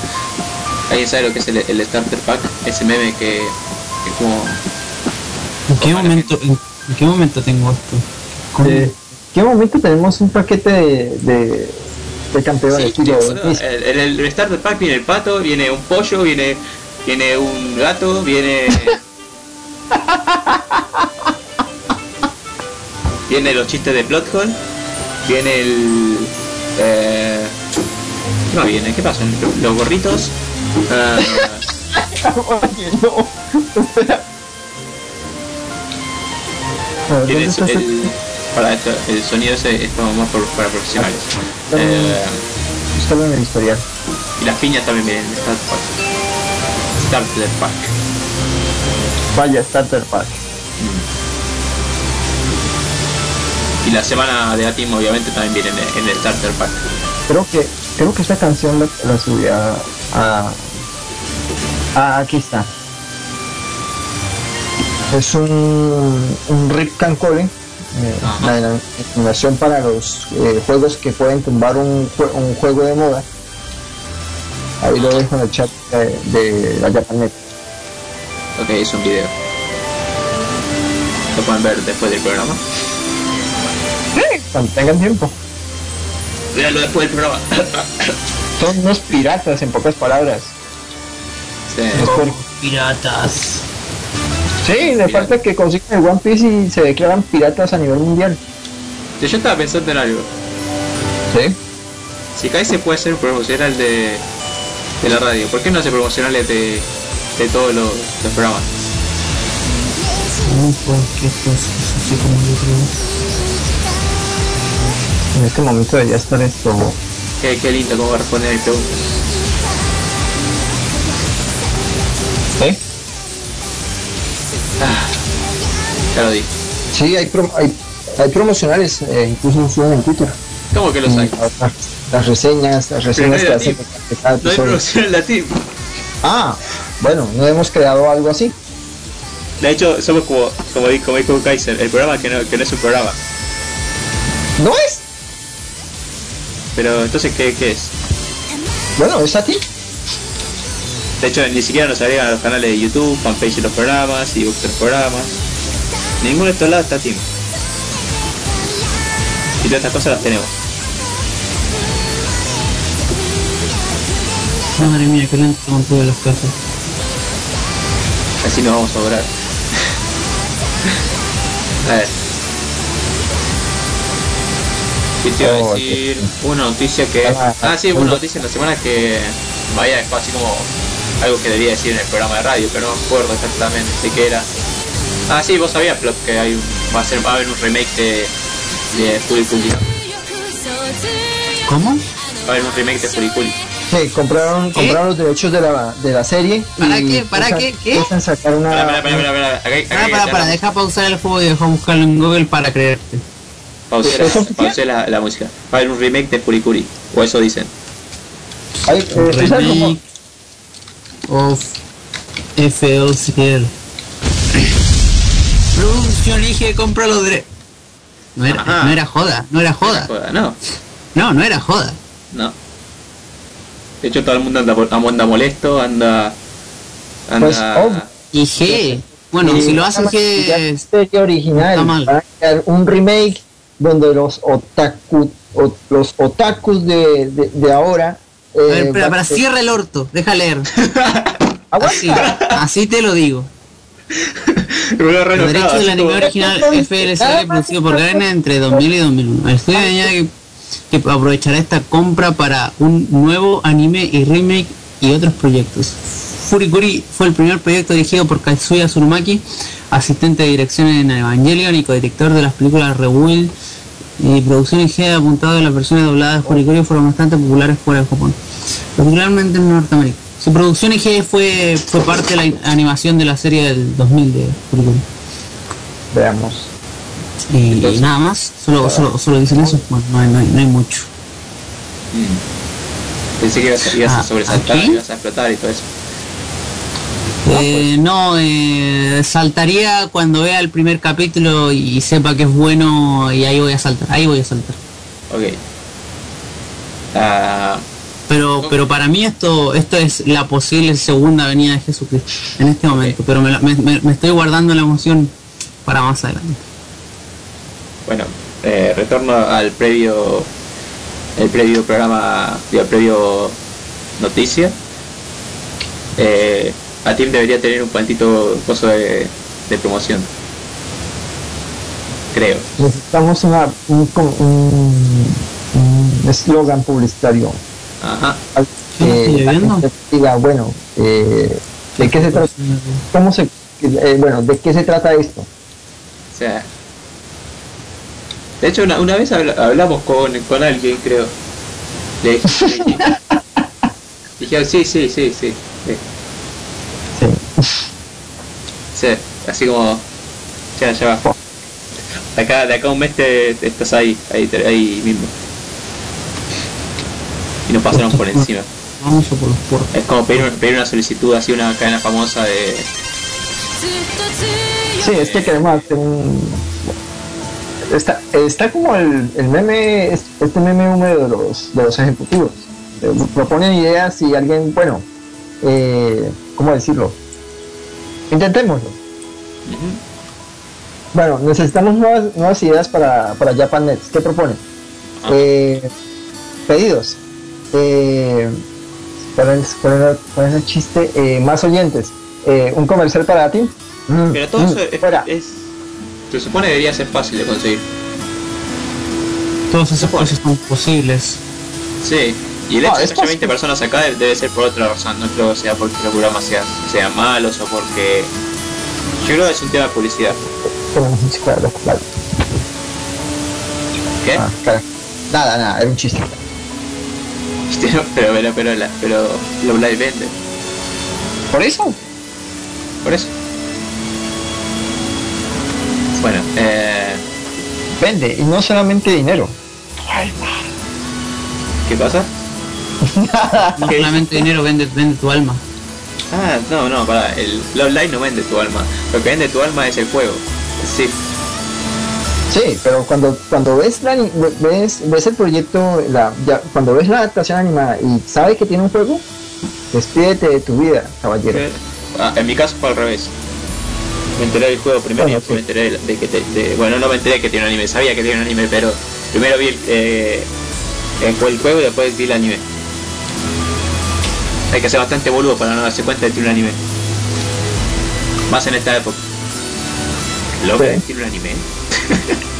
¿Alguien sabe lo que es el, el Starter Pack? Ese meme que, que como... ¿En qué momento, en, en qué momento tengo esto? ¿Cómo? Eh, ¿En qué momento tenemos un paquete de, de, de campeones? Sí, mis- el, el- el Starter Pack viene el pato, viene un pollo, viene, viene un gato, viene... viene los chistes de Plot Hole, viene el... Eh, ¿Qué más viene? ¿Qué pasa? Los gorritos. ah, Oye, no. Tiene ¿dónde está el, para esto, el sonido ese es como más por- para profesionales. Eh, Búscalo en el historial. y las piñas también vienen de Starter Pack. Starter Pack. Vaya, Starter Pack. Y la semana de Atim obviamente también viene en el, Starter Pack. Creo que, creo que esta canción la, la subí a, a, a- Aquí está. Es un, un Rip Can Cole, eh, la denominación para los eh, juegos que pueden tumbar un, jue- un juego de moda. Ahí lo dejo en el chat de, de la Japanet. Ok, es un video. Lo pueden ver después del programa. Cuando tengan tiempo. Véanlo después del programa. Son unos piratas, en pocas palabras. Sí. Por- Piratas. Sí, le falta que consigan el One Piece y se declaran piratas a nivel mundial. Yo estaba pensando en algo. Sí. Si Kai se puede hacer promocional de, de la radio, ¿por qué no hace promocionales de, de todos los, los programas? No, porque así como yo creo. En este momento debería estar esto. Qué, qué lindo cómo va a responder a mis preguntas. ¿Eh? Ah, ya lo dije. Sí, hay, prom- hay, hay promocionales, eh, incluso suben en Twitter. ¿Cómo que los hay? Las, las reseñas, las no reseñas que hacen cada No hay episodio. promoción en la team. Ah, bueno, no hemos creado algo así. De hecho, somos como, como, di- como dijo Kaiser, el programa que no, que no es un programa. ¿No es? Pero entonces, ¿qué, qué es? Bueno, es a ti. De hecho, ni siquiera nos agregan a los canales de YouTube, fanpage de los programas, ebooks de los programas. Ninguno de estos lados está a Tim. Y todas estas cosas las tenemos. Madre mía, qué lento van todas las cosas. Así nos vamos a orar. a ver. ¿Qué te iba a Oh, decir? Una noticia que... Ah, Ah, sí, una noticia en la semana que había dejado así como algo que debía decir en el programa de radio, pero no me acuerdo exactamente de qué era. Ah, sí, vos sabías, que hay un, va, a ser, va a haber un remake de, de Furikuli. ¿no? ¿Cómo? Va a haber un remake de Furikuli. Sí, compraron, ¿Qué? compraron los derechos de la, de la serie. ¿Para y qué? ¿Para qué? ¿Qué? piensan sacar una. Para, para, para, para, para. Para, para, para, la- deja pausar el juego y deja buscarlo en Google para creerte. Pausé, ¿Es la, oficial? Pausé la, la música. Va a haber un remake de Furikuri. O eso dicen. Ay, eh, ¿tú sabes cómo- Remake of FLCL. Producción elige compra los derechos. No era, Ajá. no era joda, no era joda. Joda, no, No, no era joda. no. De hecho, todo el mundo anda, anda molesto, anda. Anda. Pues, oh, IG. Bueno, y si lo hace una IG. serie original, está mal. un remake donde los otaku, o- los otakus de, de, de ahora. A ver, eh, para cierra el orto, deja leer. Así, así te lo digo. Enojado, derechos del anime original FLCL producido por Garena entre 2000 y 2001. El estudio añade que, que aprovechará esta compra para un nuevo anime y remake y otros proyectos. Furikuri fue el primer proyecto dirigido por Katsuya Tsurumaki, asistente de dirección en Evangelion y codirector de las películas Rewild y producción IG apuntado de las versiones dobladas de Furikuri fueron bastante populares fuera de Japón, particularmente en Norteamérica. Su producción IG fue, fue parte de la animación de la serie del 2000 de Furikuri. Veamos. Y, Entonces- nada más, solo, solo, solo dicen eso, bueno, no hay, no hay, no hay mucho. Mm. Pensé que ibas, a- ibas Ah, a sobresaltar, ¿aquí? ibas a explotar y todo eso. Eh, no, eh, saltaría cuando vea el primer capítulo y sepa que es bueno y ahí voy a saltar, ahí voy a saltar. Ok. Ah, Pero, pero para mí esto, esto es la posible segunda venida de Jesucristo en este momento, pero me, me- estoy guardando la emoción para más adelante. bueno, eh, retorno al previo. El previo programa. El previo noticia. Eh, a Team debería tener un cuantito coso de, de promoción. Creo. Necesitamos una, un com- un un eslogan publicitario. Ajá. diga, bueno, eh, ¿de qué se trata? ¿Cómo se, eh, bueno, ¿de qué se trata esto? O sea. De hecho, una, una vez habla- hablamos con, con alguien, creo. Le dije. le dije- sí, sí, sí. Sí, Sí. Sí, así como. Ya, ya va. De acá, de acá a un mes te, te estás ahí, ahí, te- ahí mismo. Y nos pasaron por encima. Vamos a por los porros. Es como pedir, pedir una solicitud así, una cadena famosa de. Sí, es que un... Está, está como el, el meme, es- este meme húmedo de los, de los ejecutivos. Eh, Proponen ideas y alguien, bueno, eh, ¿cómo decirlo? Intentémoslo. Bueno, necesitamos nuevas, nuevas ideas para, para JapanNet. ¿Qué proponen? Ah. Eh, pedidos. Eh, ¿cuál, es, cuál era- cuál es el chiste? Eh, más oyentes. Eh, ¿Un comercial para ti? Mm, Pero todo mm, eso es, fuera. es- Se supone debería ser fácil de conseguir. Todas esas cosas son posibles. Sí, y el No, hecho de que haya 20 posible. personas acá debe- ser por otra razón, no creo que sea porque los programas sean, sean malos o porque... Yo creo que es un tema de publicidad. Los labios. ¿Qué? Ah, cara. Nada, nada, era un chiste. pero, pero, pero, la- pero lo live vende, ¿Por eso? por eso. Bueno, eh, Vende, y no solamente dinero. ¿qué pasa? No ¿Qué? solamente dinero vende, vende tu alma. Ah, no, no, para, el Love Live no vende tu alma, lo que vende tu alma es el juego. Sí, Sí, pero cuando, cuando ves, la, ves, ves el proyecto, la, ya, cuando ves la adaptación animada y sabes que tiene un juego, despídete de tu vida, caballero. Ah, en mi caso fue al revés. Me enteré del juego primero Bueno, y después sí. me enteré de, de que te- de- bueno no me enteré que tiene un anime, sabía que tiene un anime, pero primero vi el, eh, el juego y después vi el anime. Hay que ser bastante boludo para no darse cuenta de que tiene un anime. Más en esta época. ¿Loco Sí. tiene un anime?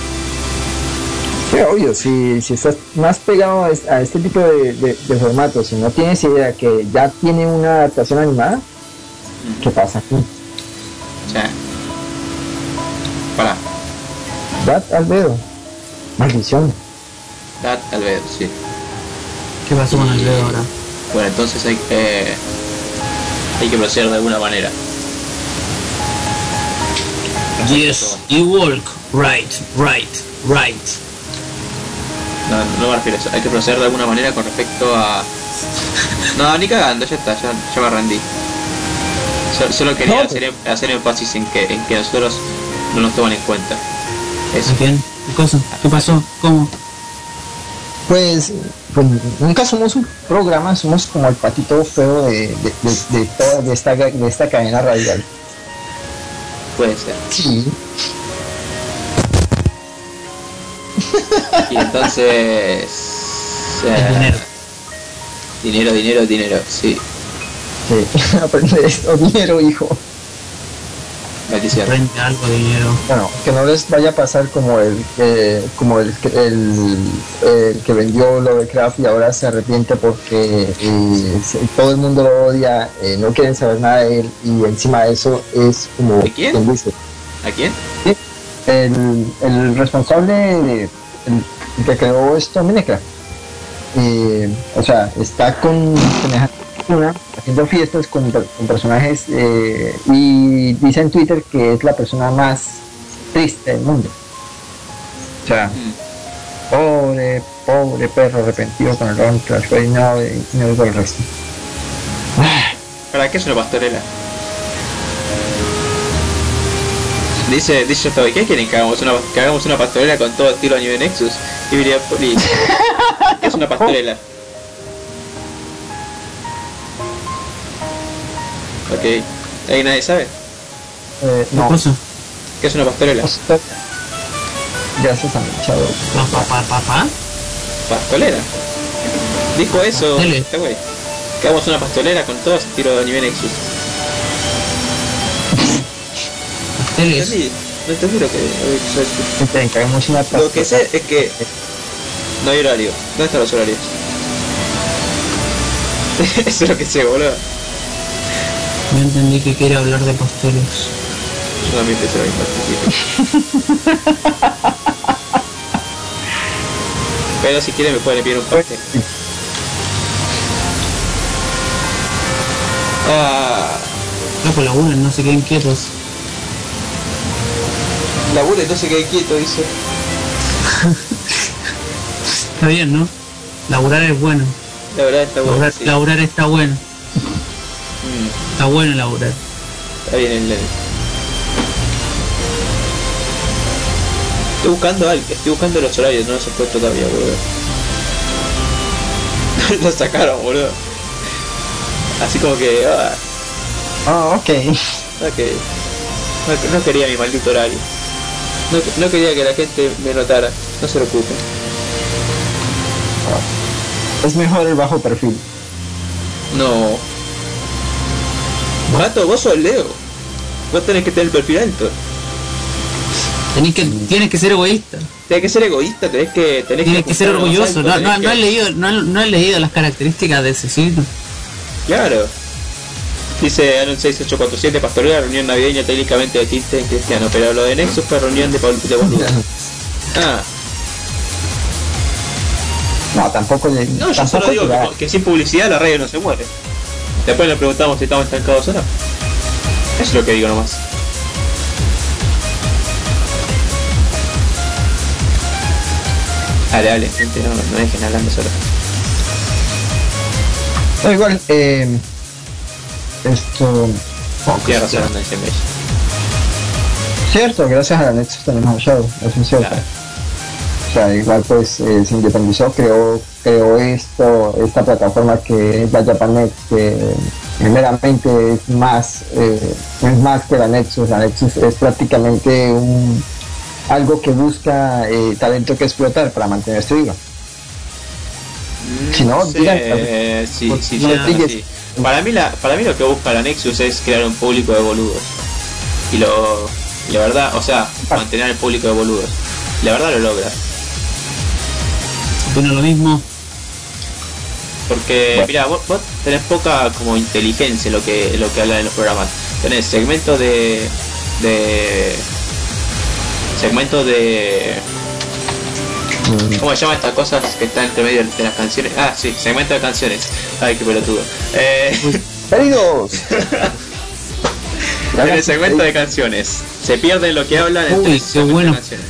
Sí, obvio, si, si estás más pegado a, es- a este tipo de, de, de formatos y no tienes idea que ya tiene una adaptación animada, ¿qué pasa aquí? O sea. Para. Dat Albedo. Maldición. Dat Albedo, sí. ¿Qué pasó con el dedo ahora? Bueno, entonces hay que. Hay que proceder de alguna manera. Yes, you walk. Right, right, right. No, no me refiero a eso. Hay que proceder de alguna manera con respecto a. No, ni cagando, ya está, ya, ya me rendí. So- Solo quería No, hacer, hacer énfasis en que, en que nosotros no nos toman en cuenta. Eso. ¿A quién? ¿Qué cosa? ¿Qué pasó? ¿Cómo? Pues, pues nunca somos un programa, somos como el patito feo de, de, de, de toda de esta, de esta cadena radial. Puede ser. Sí. Y entonces. Eh, dinero. Dinero, dinero, dinero, sí. Sí, aprende esto, dinero, hijo. Maldición. Rente algo de dinero. Bueno, que no les vaya a pasar como el eh, como el, que- el, el que vendió Lovecraft y ahora se arrepiente porque eh, todo el mundo lo odia, eh, no quieren saber nada de él y encima de eso es como ¿De quién? dice, ¿A quién? el, el responsable de el, el que creó esto Minecraft eh, o sea está con semejante persona, haciendo fiestas con, con personajes eh, y dice en Twitter que es la persona más triste del mundo o sea Mm. pobre pobre perro arrepentido con el Ron Crash Bandicoot y no digo el resto ¿Para qué es una pastorela? Dice, dice todo, ¿qué quieren que hagamos una, que hagamos una pastorela con todo estilo anime Nexus? Y diría, Poli, ¿qué es una pastorela? Ok, ahí nadie sabe. Eh, ¿Qué no? ¿Qué es una pastorela? gracias a mi chavo ¿Pa, pa, pa, pa, pa? ¿Pastolera? Dijo eso, Dale. este güey. Que hagamos una pastolera con todo estilo anime Nexus. Pasteles. Sí, no entendí lo que... lo que- Lo que sé es que no hay horario. ¿Dónde están los horarios? Eso es lo que sé, boludo. Yo entendí que quiere hablar de pasteles. También pensé lo mismo. Pero si quieren me pueden enviar un pastel. Ah, Loco, laburen, no se queden quietos. labure, no se quede quieto, dice. Está bien, ¿no? Laburar es bueno. La verdad está bueno. Laburar, sí. laburar está bueno. Mm, Está bueno laburar. está bien el Estoy buscando algo, estoy buscando los horarios, no los he puesto todavía, boludo. los sacaron, boludo. Así como que, ah, ah ok ok. No, no quería mi maldito horario. No, no quería que la gente me notara, no se preocupen. es mejor el bajo perfil No. Gato, vos sos Leo. Vos tenés que tener el perfil alto. Tenés que, tienes que ser egoísta. Tenés que ser egoísta, tenés que... Tenés Tienes que ser orgulloso. alto, No, no, has leído, no, no has leído las características de ese signo. Claro. Dice Anon 6847, pastorela, reunión navideña técnicamente de tinte en cristiano, pero lo de Nexus fue reunión de, Paul- de. Ah, no tampoco le no, yo solo digo que, que sin publicidad la radio no se muere. Después le preguntamos si estamos estancados o no. Eso es lo que digo nomás. Dale, dale, gente, no, no dejen hablando solo. No, igual eh, esto razón, Gmail. cierto gracias a la Nexus tenemos a Shadow eso es cierto Claro. o sea igual pues eh, se independizó creó creó esto esta plataforma que es la Japanet que primeramente es más eh, es más que la Nexus la Nexus es prácticamente un algo que busca eh, talento que explotar para mantenerse viva Si no, Sí, digan- eh, sí, sí, no sí. para mí la, para mí lo que busca la Nexus es crear un público de boludos. Y lo, y la verdad, o sea, mantener el público de boludos. La verdad lo logra. Bueno, lo mismo. Porque, Bueno. mira, vos, vos tenés poca como inteligencia en lo que, lo que hablan en los programas. Tenés segmentos de. de. segmentos de. ¿Cómo se llama estas cosas que están entre medio de las canciones? Ah, sí, segmento de canciones. Ay, qué pelotudo. Eh, en el segmento de canciones. Se pierden lo que hablan en Uy, qué segmento bueno. de canciones.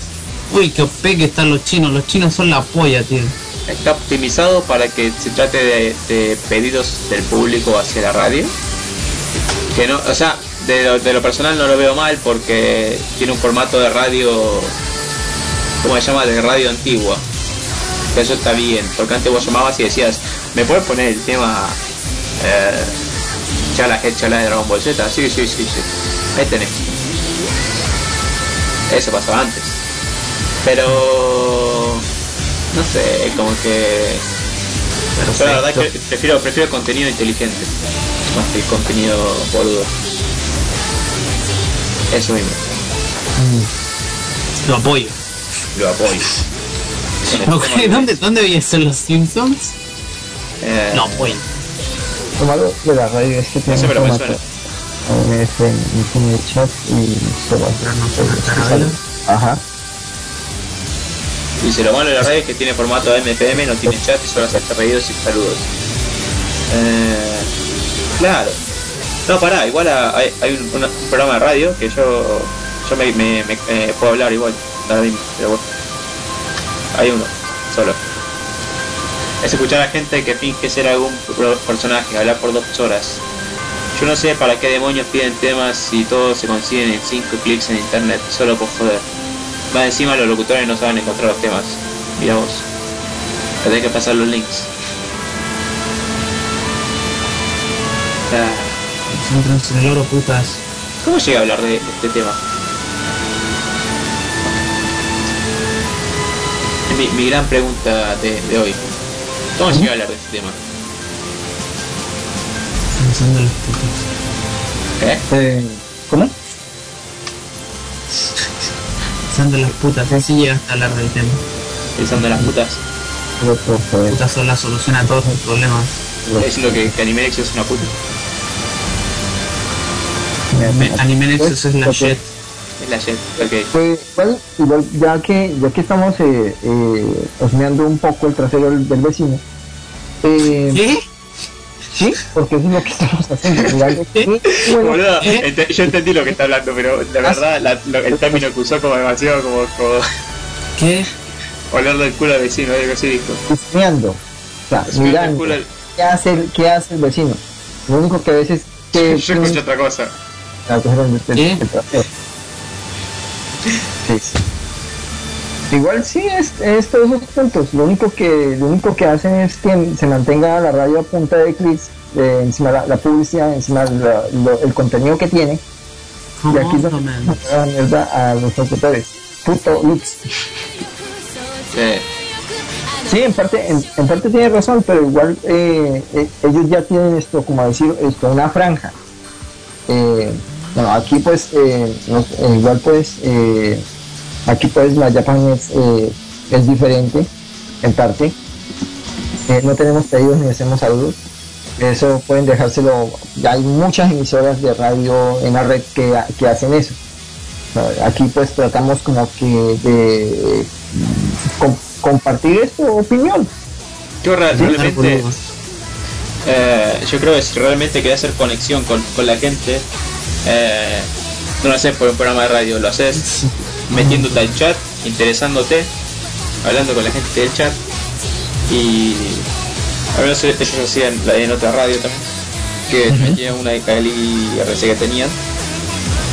Uy, qué OP que están los chinos. Los chinos son la polla, tío. Está optimizado para que se trate de, pedidos del público hacia la radio. Que no, o sea, de lo, personal no lo veo mal porque tiene un formato de radio, ¿cómo se llama? De radio antigua. Eso está bien, porque antes vos llamabas y decías, ¿me puedes poner el tema eh, Chala Chala de Dragon Ball Z? Sí, sí, sí, sí. Ahí tenés. Eso pasaba antes. Pero no sé, como que yo la verdad que prefiero prefiero contenido inteligente más que contenido boludo. Eso mismo, Lo apoyo. lo apoyo. Ok, ¿Dónde, ¿Dónde en los Simpsons? Eh, Lo apoyo. Lo malo de la radio es que tiene me un formato. eh, este, no tiene chat y solo Caramelo. Ajá. Dice, lo malo de la radio es que tiene formato MPM, no tiene chat y solo acepta pedidos y saludos. Eh, claro. No, pará, igual hay, hay un, programa de radio que yo yo me, eh, puedo hablar igual, lo mismo, pero bueno. Hay uno, solo. Es escuchar a gente que finge ser algún personaje, hablar por dos horas. Yo no sé para qué demonios piden temas si todos se consiguen en 5 clics en internet, solo por joder. Más encima los locutores no saben encontrar los temas. Mira vos. Te tenés que pasar los links. Ah, en el oro, putas. ¿Cómo llega a hablar de este tema? Es mi, mi gran pregunta de, de hoy. ¿Cómo llega a hablar de este tema? Pensando en las putas. ¿Eh? Eh, ¿Cómo? Pensando en las putas. Así llegaste a hablar del tema. Pensando en las putas. Pero, Putas son la solución a todos tus problemas. Es lo que, que Animex es una puta. Me- Anime Nexus es la Ok. shit. Es la jet. Ok. Pues igual, igual, ya que ya que estamos eh, eh, husmeando un poco el trasero del, del vecino, eh, ¿Qué? Sí, porque es lo que estamos haciendo. ¿Eh? bueno, Boludo, ¿Eh? yo entendí lo que está hablando, pero la verdad la- lo- el término que usó como demasiado como, como ¿Qué? oler del culo al vecino, algo así dijo. o sea, el mirando culo al- qué hace, el- qué hace el vecino. Lo único que a veces que Yo escuché otra cosa. Ah, el- el- ¿Qué? el. Sí, sí. Igual sí es, es todos esos puntos. Lo único que lo único que hacen es que se mantenga la radio a punta de clics, eh, encima la, la publicidad, encima la- lo- el contenido que tiene. Y aquí es la mierda a los locutores. Puto. Eh, Sí, en parte, en, en parte tiene razón, pero igual eh, eh, ellos ya tienen esto, como decir, esto, una franja. Eh, bueno, aquí pues, eh, nos- eh, igual pues, eh, aquí pues la Japanet eh, es diferente, en parte. Eh, no tenemos pedidos ni hacemos saludos. Eso pueden dejárselo, ya hay muchas emisoras de radio en la red que, que hacen eso. Aquí pues tratamos como que de com- compartir esta opinión. yo realmente, eh, yo creo que si realmente querés hacer conexión con, con la gente, eh, no lo haces por un programa de radio, lo haces metiéndote al chat, interesándote, hablando con la gente del chat y a ver ellos hacían la- en otra radio también, que metían una de KLI RC que tenían.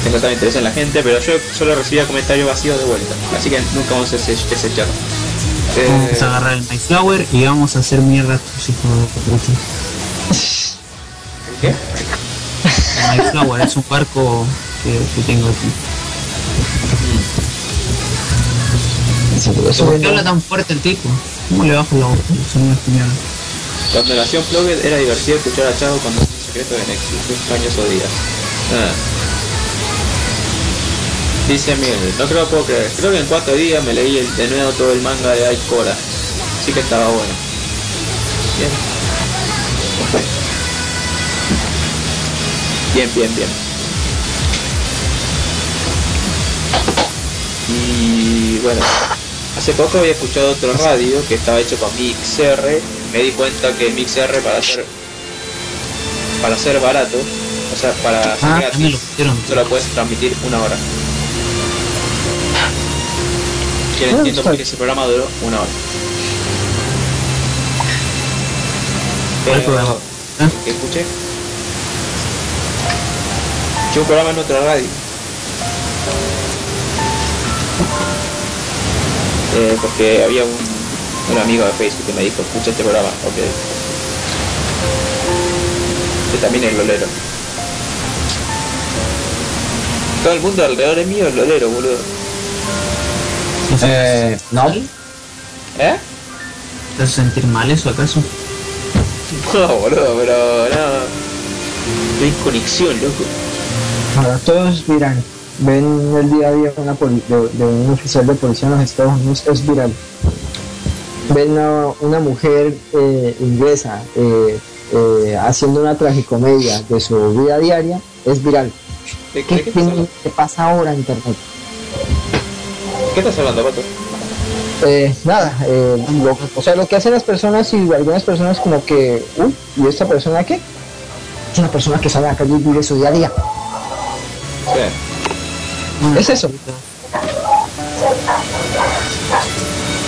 Eso también interesa en la gente, pero yo solo recibía comentarios vacíos de vuelta, así que nunca vamos a hacer ese, ese chat. Eh, Vamos a agarrar el MyFlower y vamos a hacer mierda a tus hijos de. ¿Qué? El es un barco que, que tengo aquí. ¿Por qué habla tan fuerte el tipo? ¿Cómo le bajo la voz? El sonido de esta mierda? Cuando nació Flogged era divertido escuchar a Chavo cuando se secretos de Nexus, sueños o días. Ah. Dice Miel, no creo puedo creer. Creo que en cuatro días me leí el- de nuevo todo el manga de Aikora. Sí que estaba bueno. Bien. Bien, bien, bien. Y bueno, hace poco había escuchado otro radio que estaba hecho con MixR. Me di cuenta que MixR para ser para ser barato, o sea, para ser Ah, gratis, solo puedes transmitir una hora. Que Ah, entiendo está porque ese programa duró una hora. ¿Cuál programa? ¿Eh? que escuché. Un programa en otra radio. Eh, porque había un, un amigo de Facebook que me dijo, escucha este programa, ok. Que también es lolero. Todo el mundo alrededor de mío es lolero, boludo. Eh, no. ¿Eh? ¿Te hace sentir mal eso acaso? No, boludo, pero no. No hay conexión, loco. Ahora todos miran, ven el día a día una de, de un oficial de policía en los Estados Unidos, es viral. Ven a una mujer eh, inglesa eh, eh, haciendo una tragicomedia de su vida diaria, es viral. ¿De, ¿Qué, qué, hablando? qué pasa ahora en internet? ¿Qué estás hablando, Pato? Eh, nada, eh, lo- o sea, lo que hacen las personas y algunas personas como que, uy, ¿y esta persona qué? Es una persona que sale a la calle y vive su día a día. Sí. Es eso.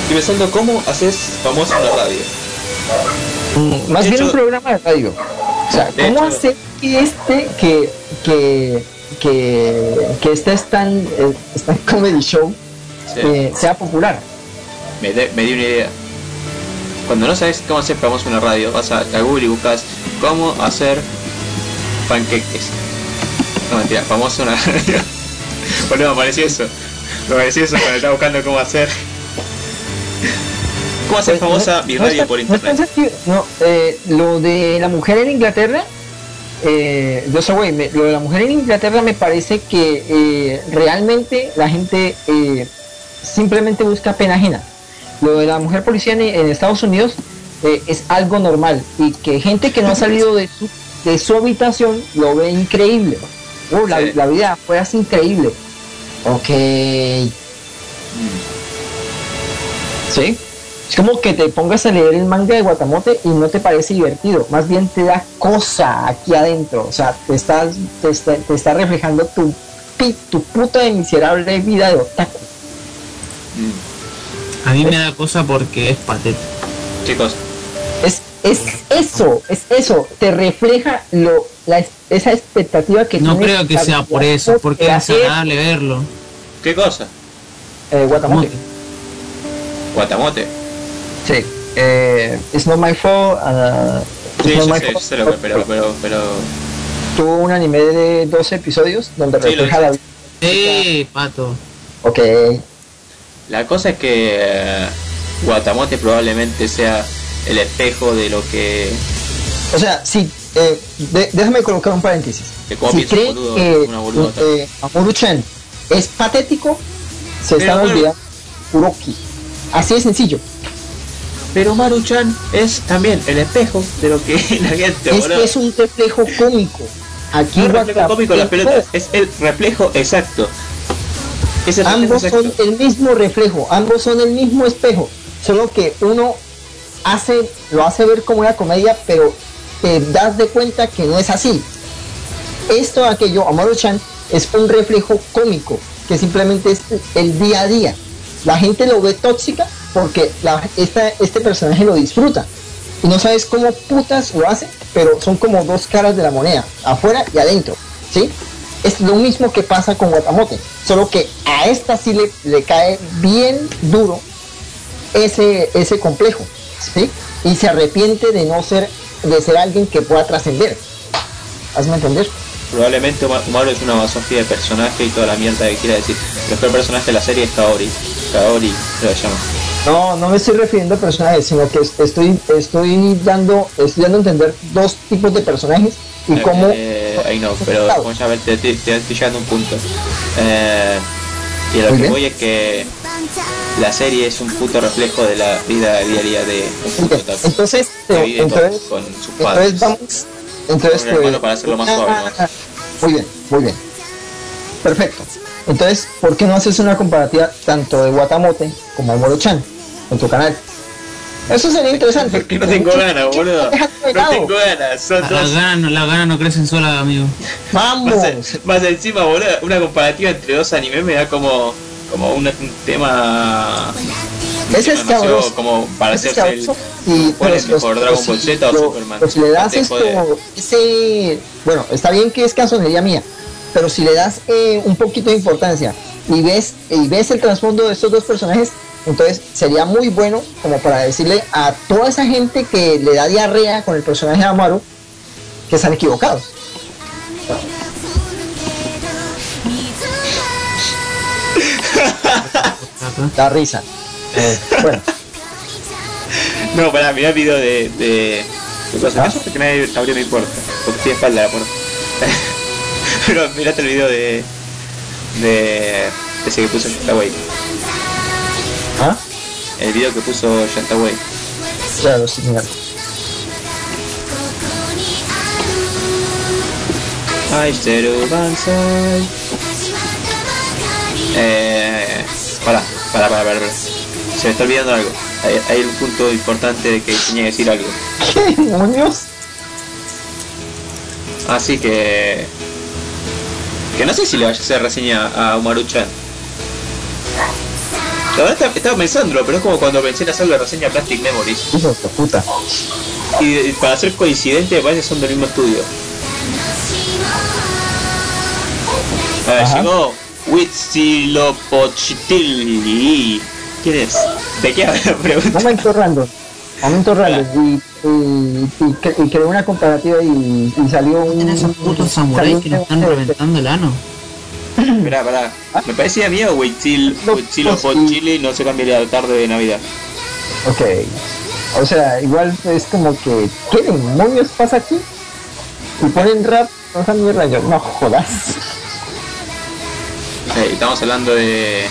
Estoy pensando cómo haces famoso una radio. Mm, Más De bien hecho- un programa de radio. O sea, ¿cómo hecho- hacer que este, que, que, que, que este stand, eh, stand comedy show Sí. eh, sea popular? Me, de- me di una idea. Cuando no sabes cómo hacer famoso una radio, vas a, a Google y buscas cómo hacer panqueques. No mentira, famoso una radio. Bueno, me apareció eso. Me apareció eso cuando estaba buscando cómo hacer. ¿Cómo hacer Pues, famosa no- mi no radio está- por no está internet? No, eh, lo de la mujer en Inglaterra, eh, yo sé, güey, me- lo de la mujer en Inglaterra me parece que eh, realmente la gente eh, simplemente busca pena ajena. Lo de la mujer policía en, en Estados Unidos eh, es algo normal y que gente que no ha salido de su, de su habitación lo ve increíble. Oh, la, Sí. la vida fue así increíble. Ok. ¿Sí? Es como que te pongas a leer el manga de Guatamote y no te parece divertido, más bien te da cosa aquí adentro, o sea, te estás, te está, te está reflejando tu, tu puta de miserable vida de otaku. A mí me da cosa porque es patético. Chicos, Es, es eso, es eso, te refleja lo, la, esa expectativa que No creo que sea por eso, porque es agradable verlo. ¿qué cosa? eh, Guatamote. Guatamote. Sí. Eh, it's not my fault. uh, it's Sí, not yo my sé, yo fault, sé lo que, pero, pero, pero. Tuvo un anime de 12 episodios donde Sí, refleja la vida. Sí, pato. Ok. La cosa es que eh, Guatamote probablemente sea el espejo de lo que. O sea, sí, eh, de- déjame colocar un paréntesis. Si creen boludo, que eh, es patético, se Pero, están pero- olvidando Kuroki. Así de sencillo. Pero Maruchan es también el espejo de lo que la gente, Es boludo. que es un reflejo cómico. Aquí No es reflejo Guatamote- cómico las pelotas, es el reflejo exacto. Es el reflejo Ambos son el mismo reflejo, ambos son el mismo espejo, solo que uno hace, lo hace ver como una comedia, pero te das de cuenta que no es así. Esto, aquello, Amaro-chan, es un reflejo cómico, que simplemente es el día a día. La gente lo ve tóxica porque esta- este personaje lo disfruta. Y no sabes cómo putas lo hace, pero son como dos caras de la moneda, afuera y adentro. ¿Sí? Es lo mismo que pasa con Guatamote, solo que a esta sí le, le cae bien duro ese, ese complejo, ¿sí? Y se arrepiente de no ser, de ser alguien que pueda trascender. Hazme entender. Probablemente Uma- Umaru es una masofía de personaje y toda la mierda que quiera decir. El mejor personaje de la serie es Kaori. Kaori se lo llama. No, no me estoy refiriendo a personajes, sino que es- estoy, estoy dando, estoy dando a entender dos tipos de personajes y cómo. Eh, ahí no, pero como ya te, te, te estoy llegando a un punto. Eh, y a lo Muy que bien. voy es que la serie es un puto reflejo de la vida diaria de un puto otaku. Entonces, Entonces, con, con sus padres. entonces vamos. Entonces, hermano para hacerlo más suave, ¿no? Muy bien, muy bien. Perfecto. Entonces, ¿por qué no haces una comparativa tanto de Guatamote como Moro-chan en tu canal? Eso sería interesante. Porque no tengo ganas, boludo. No tengo ganas. Son Las dos. ganas, no- las ganas no crecen solas, amigo. Vamos. Más, más encima, boludo, una comparativa entre dos animes me da como, como un, un tema. es demasiado cabroso. como para es hacerse el. Y ¿Cuál es si mejor, Dragon Ball Z o Superman? pero si le das esto, ese, bueno, está bien que es casonería mía, pero si le das eh, un poquito de importancia y ves y ves el trasfondo de estos dos personajes, entonces sería muy bueno como para decirle a toda esa gente que le da diarrea con el personaje de Amaru que están equivocados. Da risa. Eh, bueno, No, pará, mirá el video de. de... ¿Qué pasa? ¿Ah? ¿Qué que nadie abrió mi puerta? Porque estoy de espalda la puerta. Pero mirate el video de. de. ese que puso Shantaway. ¿ah? El video que puso Shantaway. Claro, sí, mira. Eh. Pará, pará, pará. pará. Se me está olvidando algo. Hay, hay un punto importante de que tenía que decir algo. ¿Qué demonios? Así que. Que no sé si le vaya a hacer reseña a Umaru-chan. La verdad estaba- pensándolo, pero es como cuando pensé en hacerle reseña a Plastic Memories. Hijo de puta. Y, para ser coincidente, parece que son del mismo estudio. A ver, Ajá. llegó Huitzilopochtli. ¿Quién es? ¿De qué habla? Pregunta. Momento random. Momento random. Y, y, y, cre- y creé una comparativa y, y salió un. Tienen esos putos samuráis que nos están un- reventando el ano. Esperá, pará. ¿Me parecía a mí o Huitzil- Huitzilopochtli no se cambiaría la tarde de Navidad? Ok. O sea, igual es como que. ¿Qué demonios pasa aquí? Y ponen rap. No esa mierda yo. No jodas. Eh, estamos hablando de,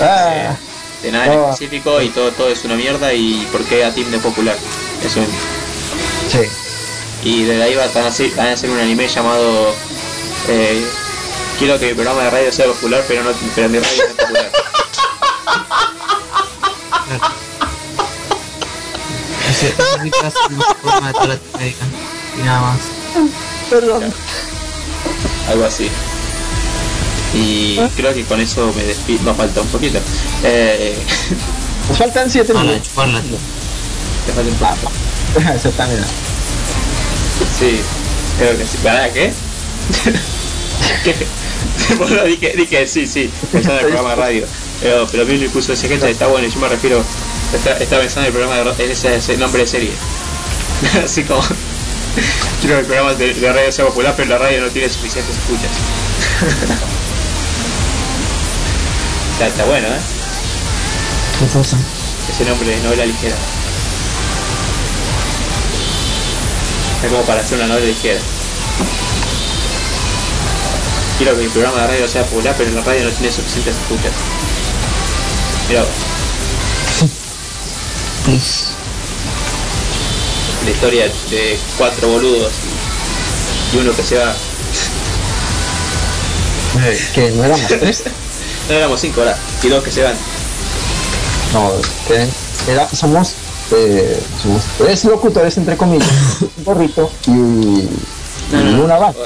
Ah, de nada en No. específico y todo, todo es una mierda y por qué a Team de popular. Eso mismo. sí. Y desde ahí van a hacer, van a hacer un anime llamado eh, Quiero que mi programa de radio sea popular, pero no pero mi radio no es popular. De. Y nada más. Perdón. Algo así. Y creo que con eso me despido. Nos falta un poquito. Eh, Nos faltan 7 Chuparla, minutos. te falta un poco. Eso también. Sí, creo que sí. ¿Para qué? Bueno, dije, dije sí, sí, pensando en el programa de radio. Pero, pero Billy puso ese gente, está bueno, yo me refiero, está, está pensando en el programa de en ese, ese nombre de serie. Así como, quiero que el programa de, de radio sea popular, pero la radio no tiene suficientes escuchas. Está, está bueno, ¿eh? ¿Qué cosa? Ese nombre de novela ligera. Es como para hacer una novela ligera. Quiero que mi programa de radio sea popular, pero la radio no tiene suficientes escuchas. Mira, la historia de cuatro boludos y uno que se va. Que no éramos tres. No éramos cinco ahora, y dos que se van. No, que era, somos, eh, somos tres locutores, entre comillas. Un gorrito y, y una vaca.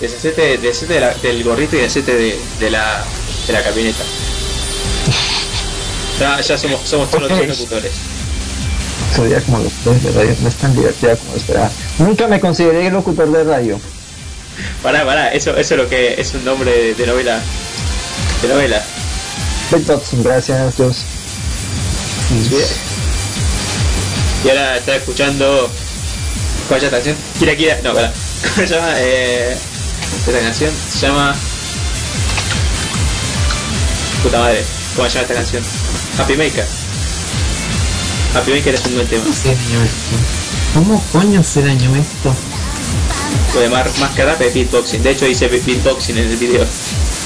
Deshacete, deshacete de la- del gorrito y deshacete de, de la, de la camioneta. Ya, ya somos, somos todos los tres locutores. Sería como locutor de radio, no es tan divertida como esperaba. Nunca me consideré locutor de radio. Pará, pará, eso, eso es lo que es un nombre de, de novela. De novela. Dodson, gracias Dios. Y ahora está escuchando. ¿Cuál es esta canción? Kira Kira. No. ¿Cómo se llama? Eh, esta canción se llama. Puta madre. ¿Cómo se llama esta canción? Happy Maker. Happy Maker es un buen tema. ¿Cómo coño se dañó esto? Lo de mar, más que rap es beatboxing. De hecho hice beatboxing en el video.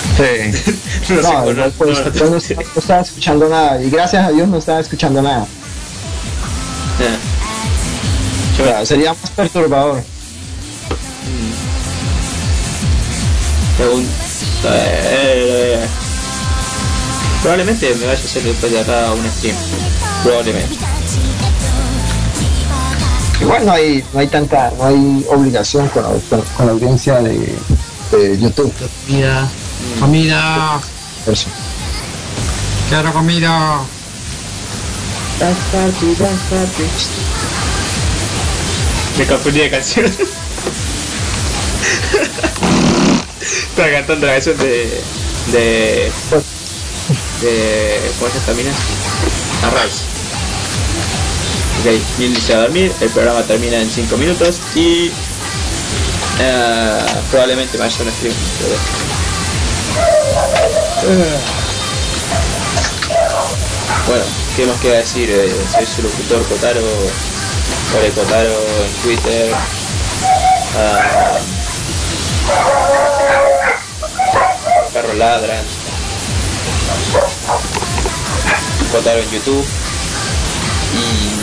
Sí. No, sé, No, pues, no- estaba- no estaba escuchando nada. Y gracias a Dios no estaba escuchando nada. O sea, sería más perturbador. Pregun- eh, Probablemente me vaya a hacer después de acá un stream. Probablemente. Igual no hay, no hay tanta, no hay obligación con, la- con, la audiencia de, de YouTube. Comida. Eso. Quiero comida. Me confundí de canción. Estaba cantando la canción de. de. de. ¿cómo se esta mina? Arraes. Ok, Neil dice a dormir, el programa termina en 5 minutos y. eh, probablemente vaya a un stream. pero- Bueno, ¿qué más queda decir? Eh, soy su locutor Kotaro, Ore Kotaro en Twitter. Ah, perros ladran. Kotaro en YouTube. Y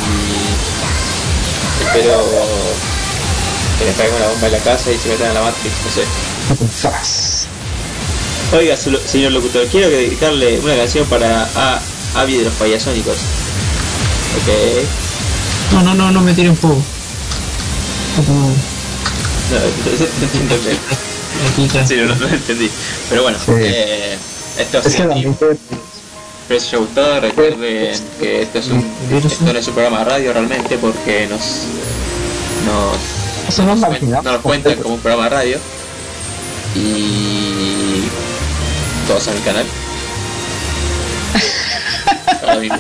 espero que les caiga una bomba en la casa y se metan a la Matrix, no sé. Oiga, su- señor locutor, quiero dedicarle una canción para a Avi de los payasónicos. Ok. No, no, no, no me tiren fuego. No, no. Sí, no, no entendí. Pero bueno, Sí. eh, esto Es os haya gustado. Recuerden que esto, es un, esto no es un programa de radio realmente porque nos, nos, nos, cuen- marginamos. no nos cuentan como un programa de radio. Y todos a mi canal. Ahora mismo.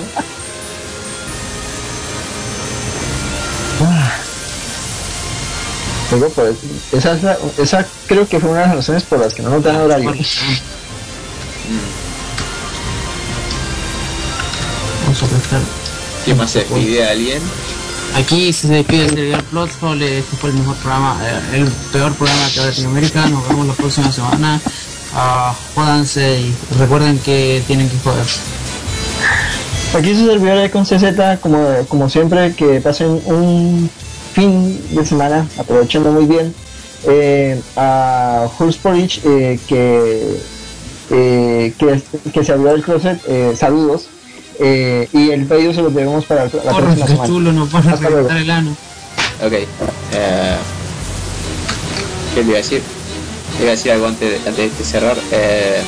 Luego, pues, esa, es la- esa creo que fue una de las razones por las que no nos dan horario. Vamos a prestar. ¿Quién más se despide de alguien? Aquí se despide el servidor Plothole, este fue el mejor programa, eh, el peor programa de Latinoamérica, nos vemos la próxima semana. Ah, jódanse y recuerden que tienen que joder. Aquí su servidor de con CZ, como, como siempre, que pasen un fin de semana aprovechando muy bien. Eh, a Hulse Porridge, eh, que, eh, que, que se abrió el closet, eh, saludos. Eh, y el pedido se lo debemos para la Porra, próxima qué semana. chulo, nos van a Hasta luego. reventar el ano. Ok. ¿Qué le iba a decir? Iba a decir algo antes de, antes de cerrar. Eh,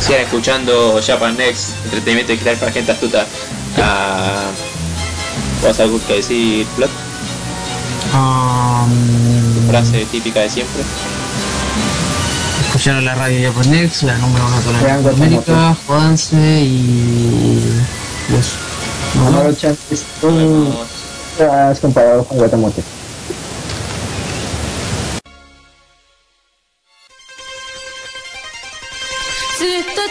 sigan escuchando Japan Next, entretenimiento digital para gente astuta. Ah, ¿Vas algo que decir, Plot? Um, Frase típica de siempre. escucharon la radio Japonex, la número uno de toda Vean Latinoamérica, jódanse y, y eso. Nos vemos. Amaro Chan es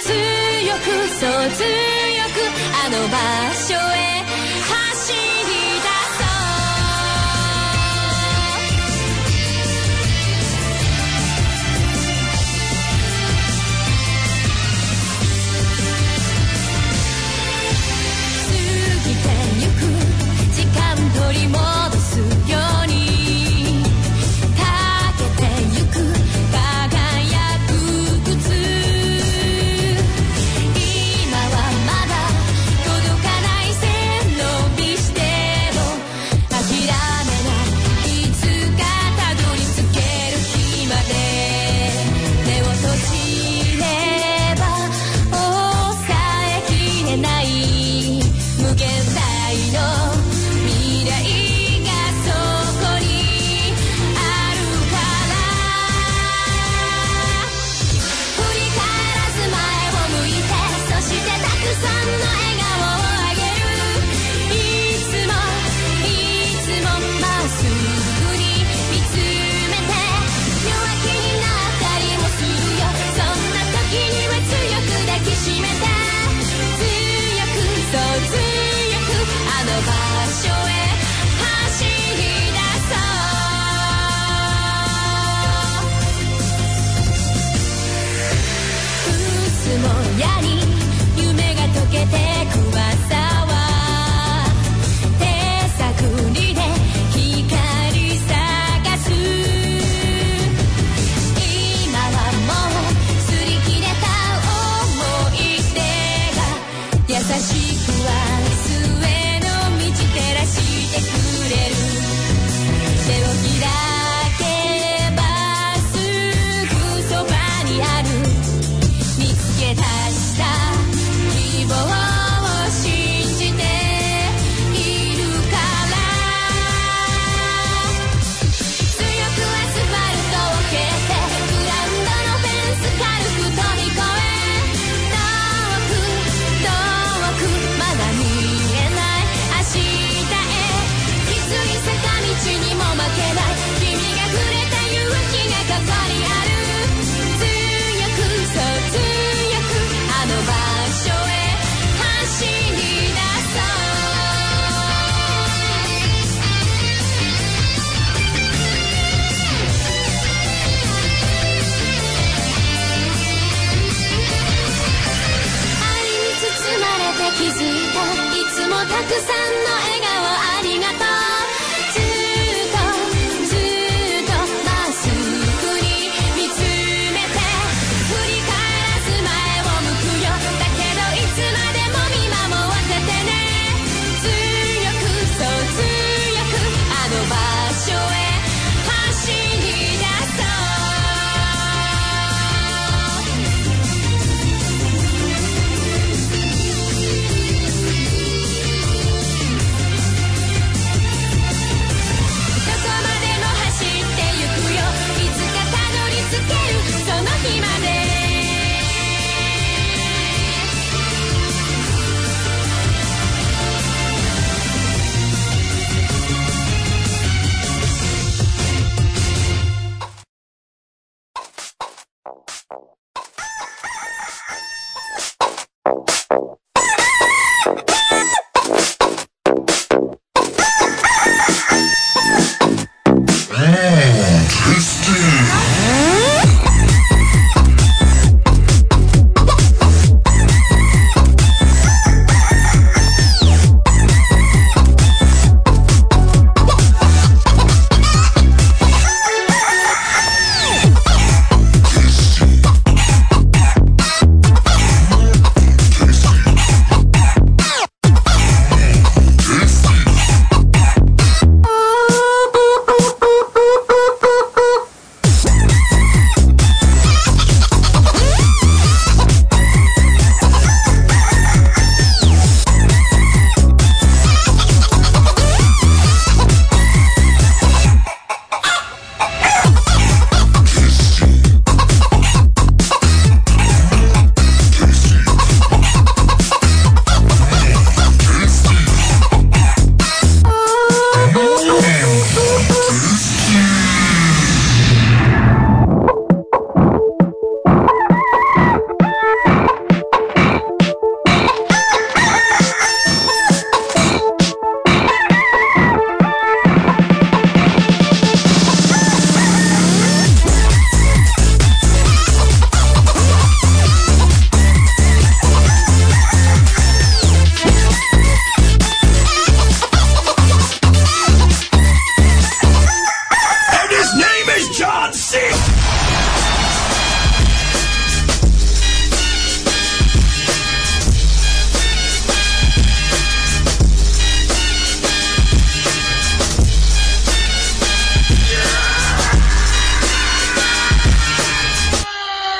強くそう強くあの場所へ。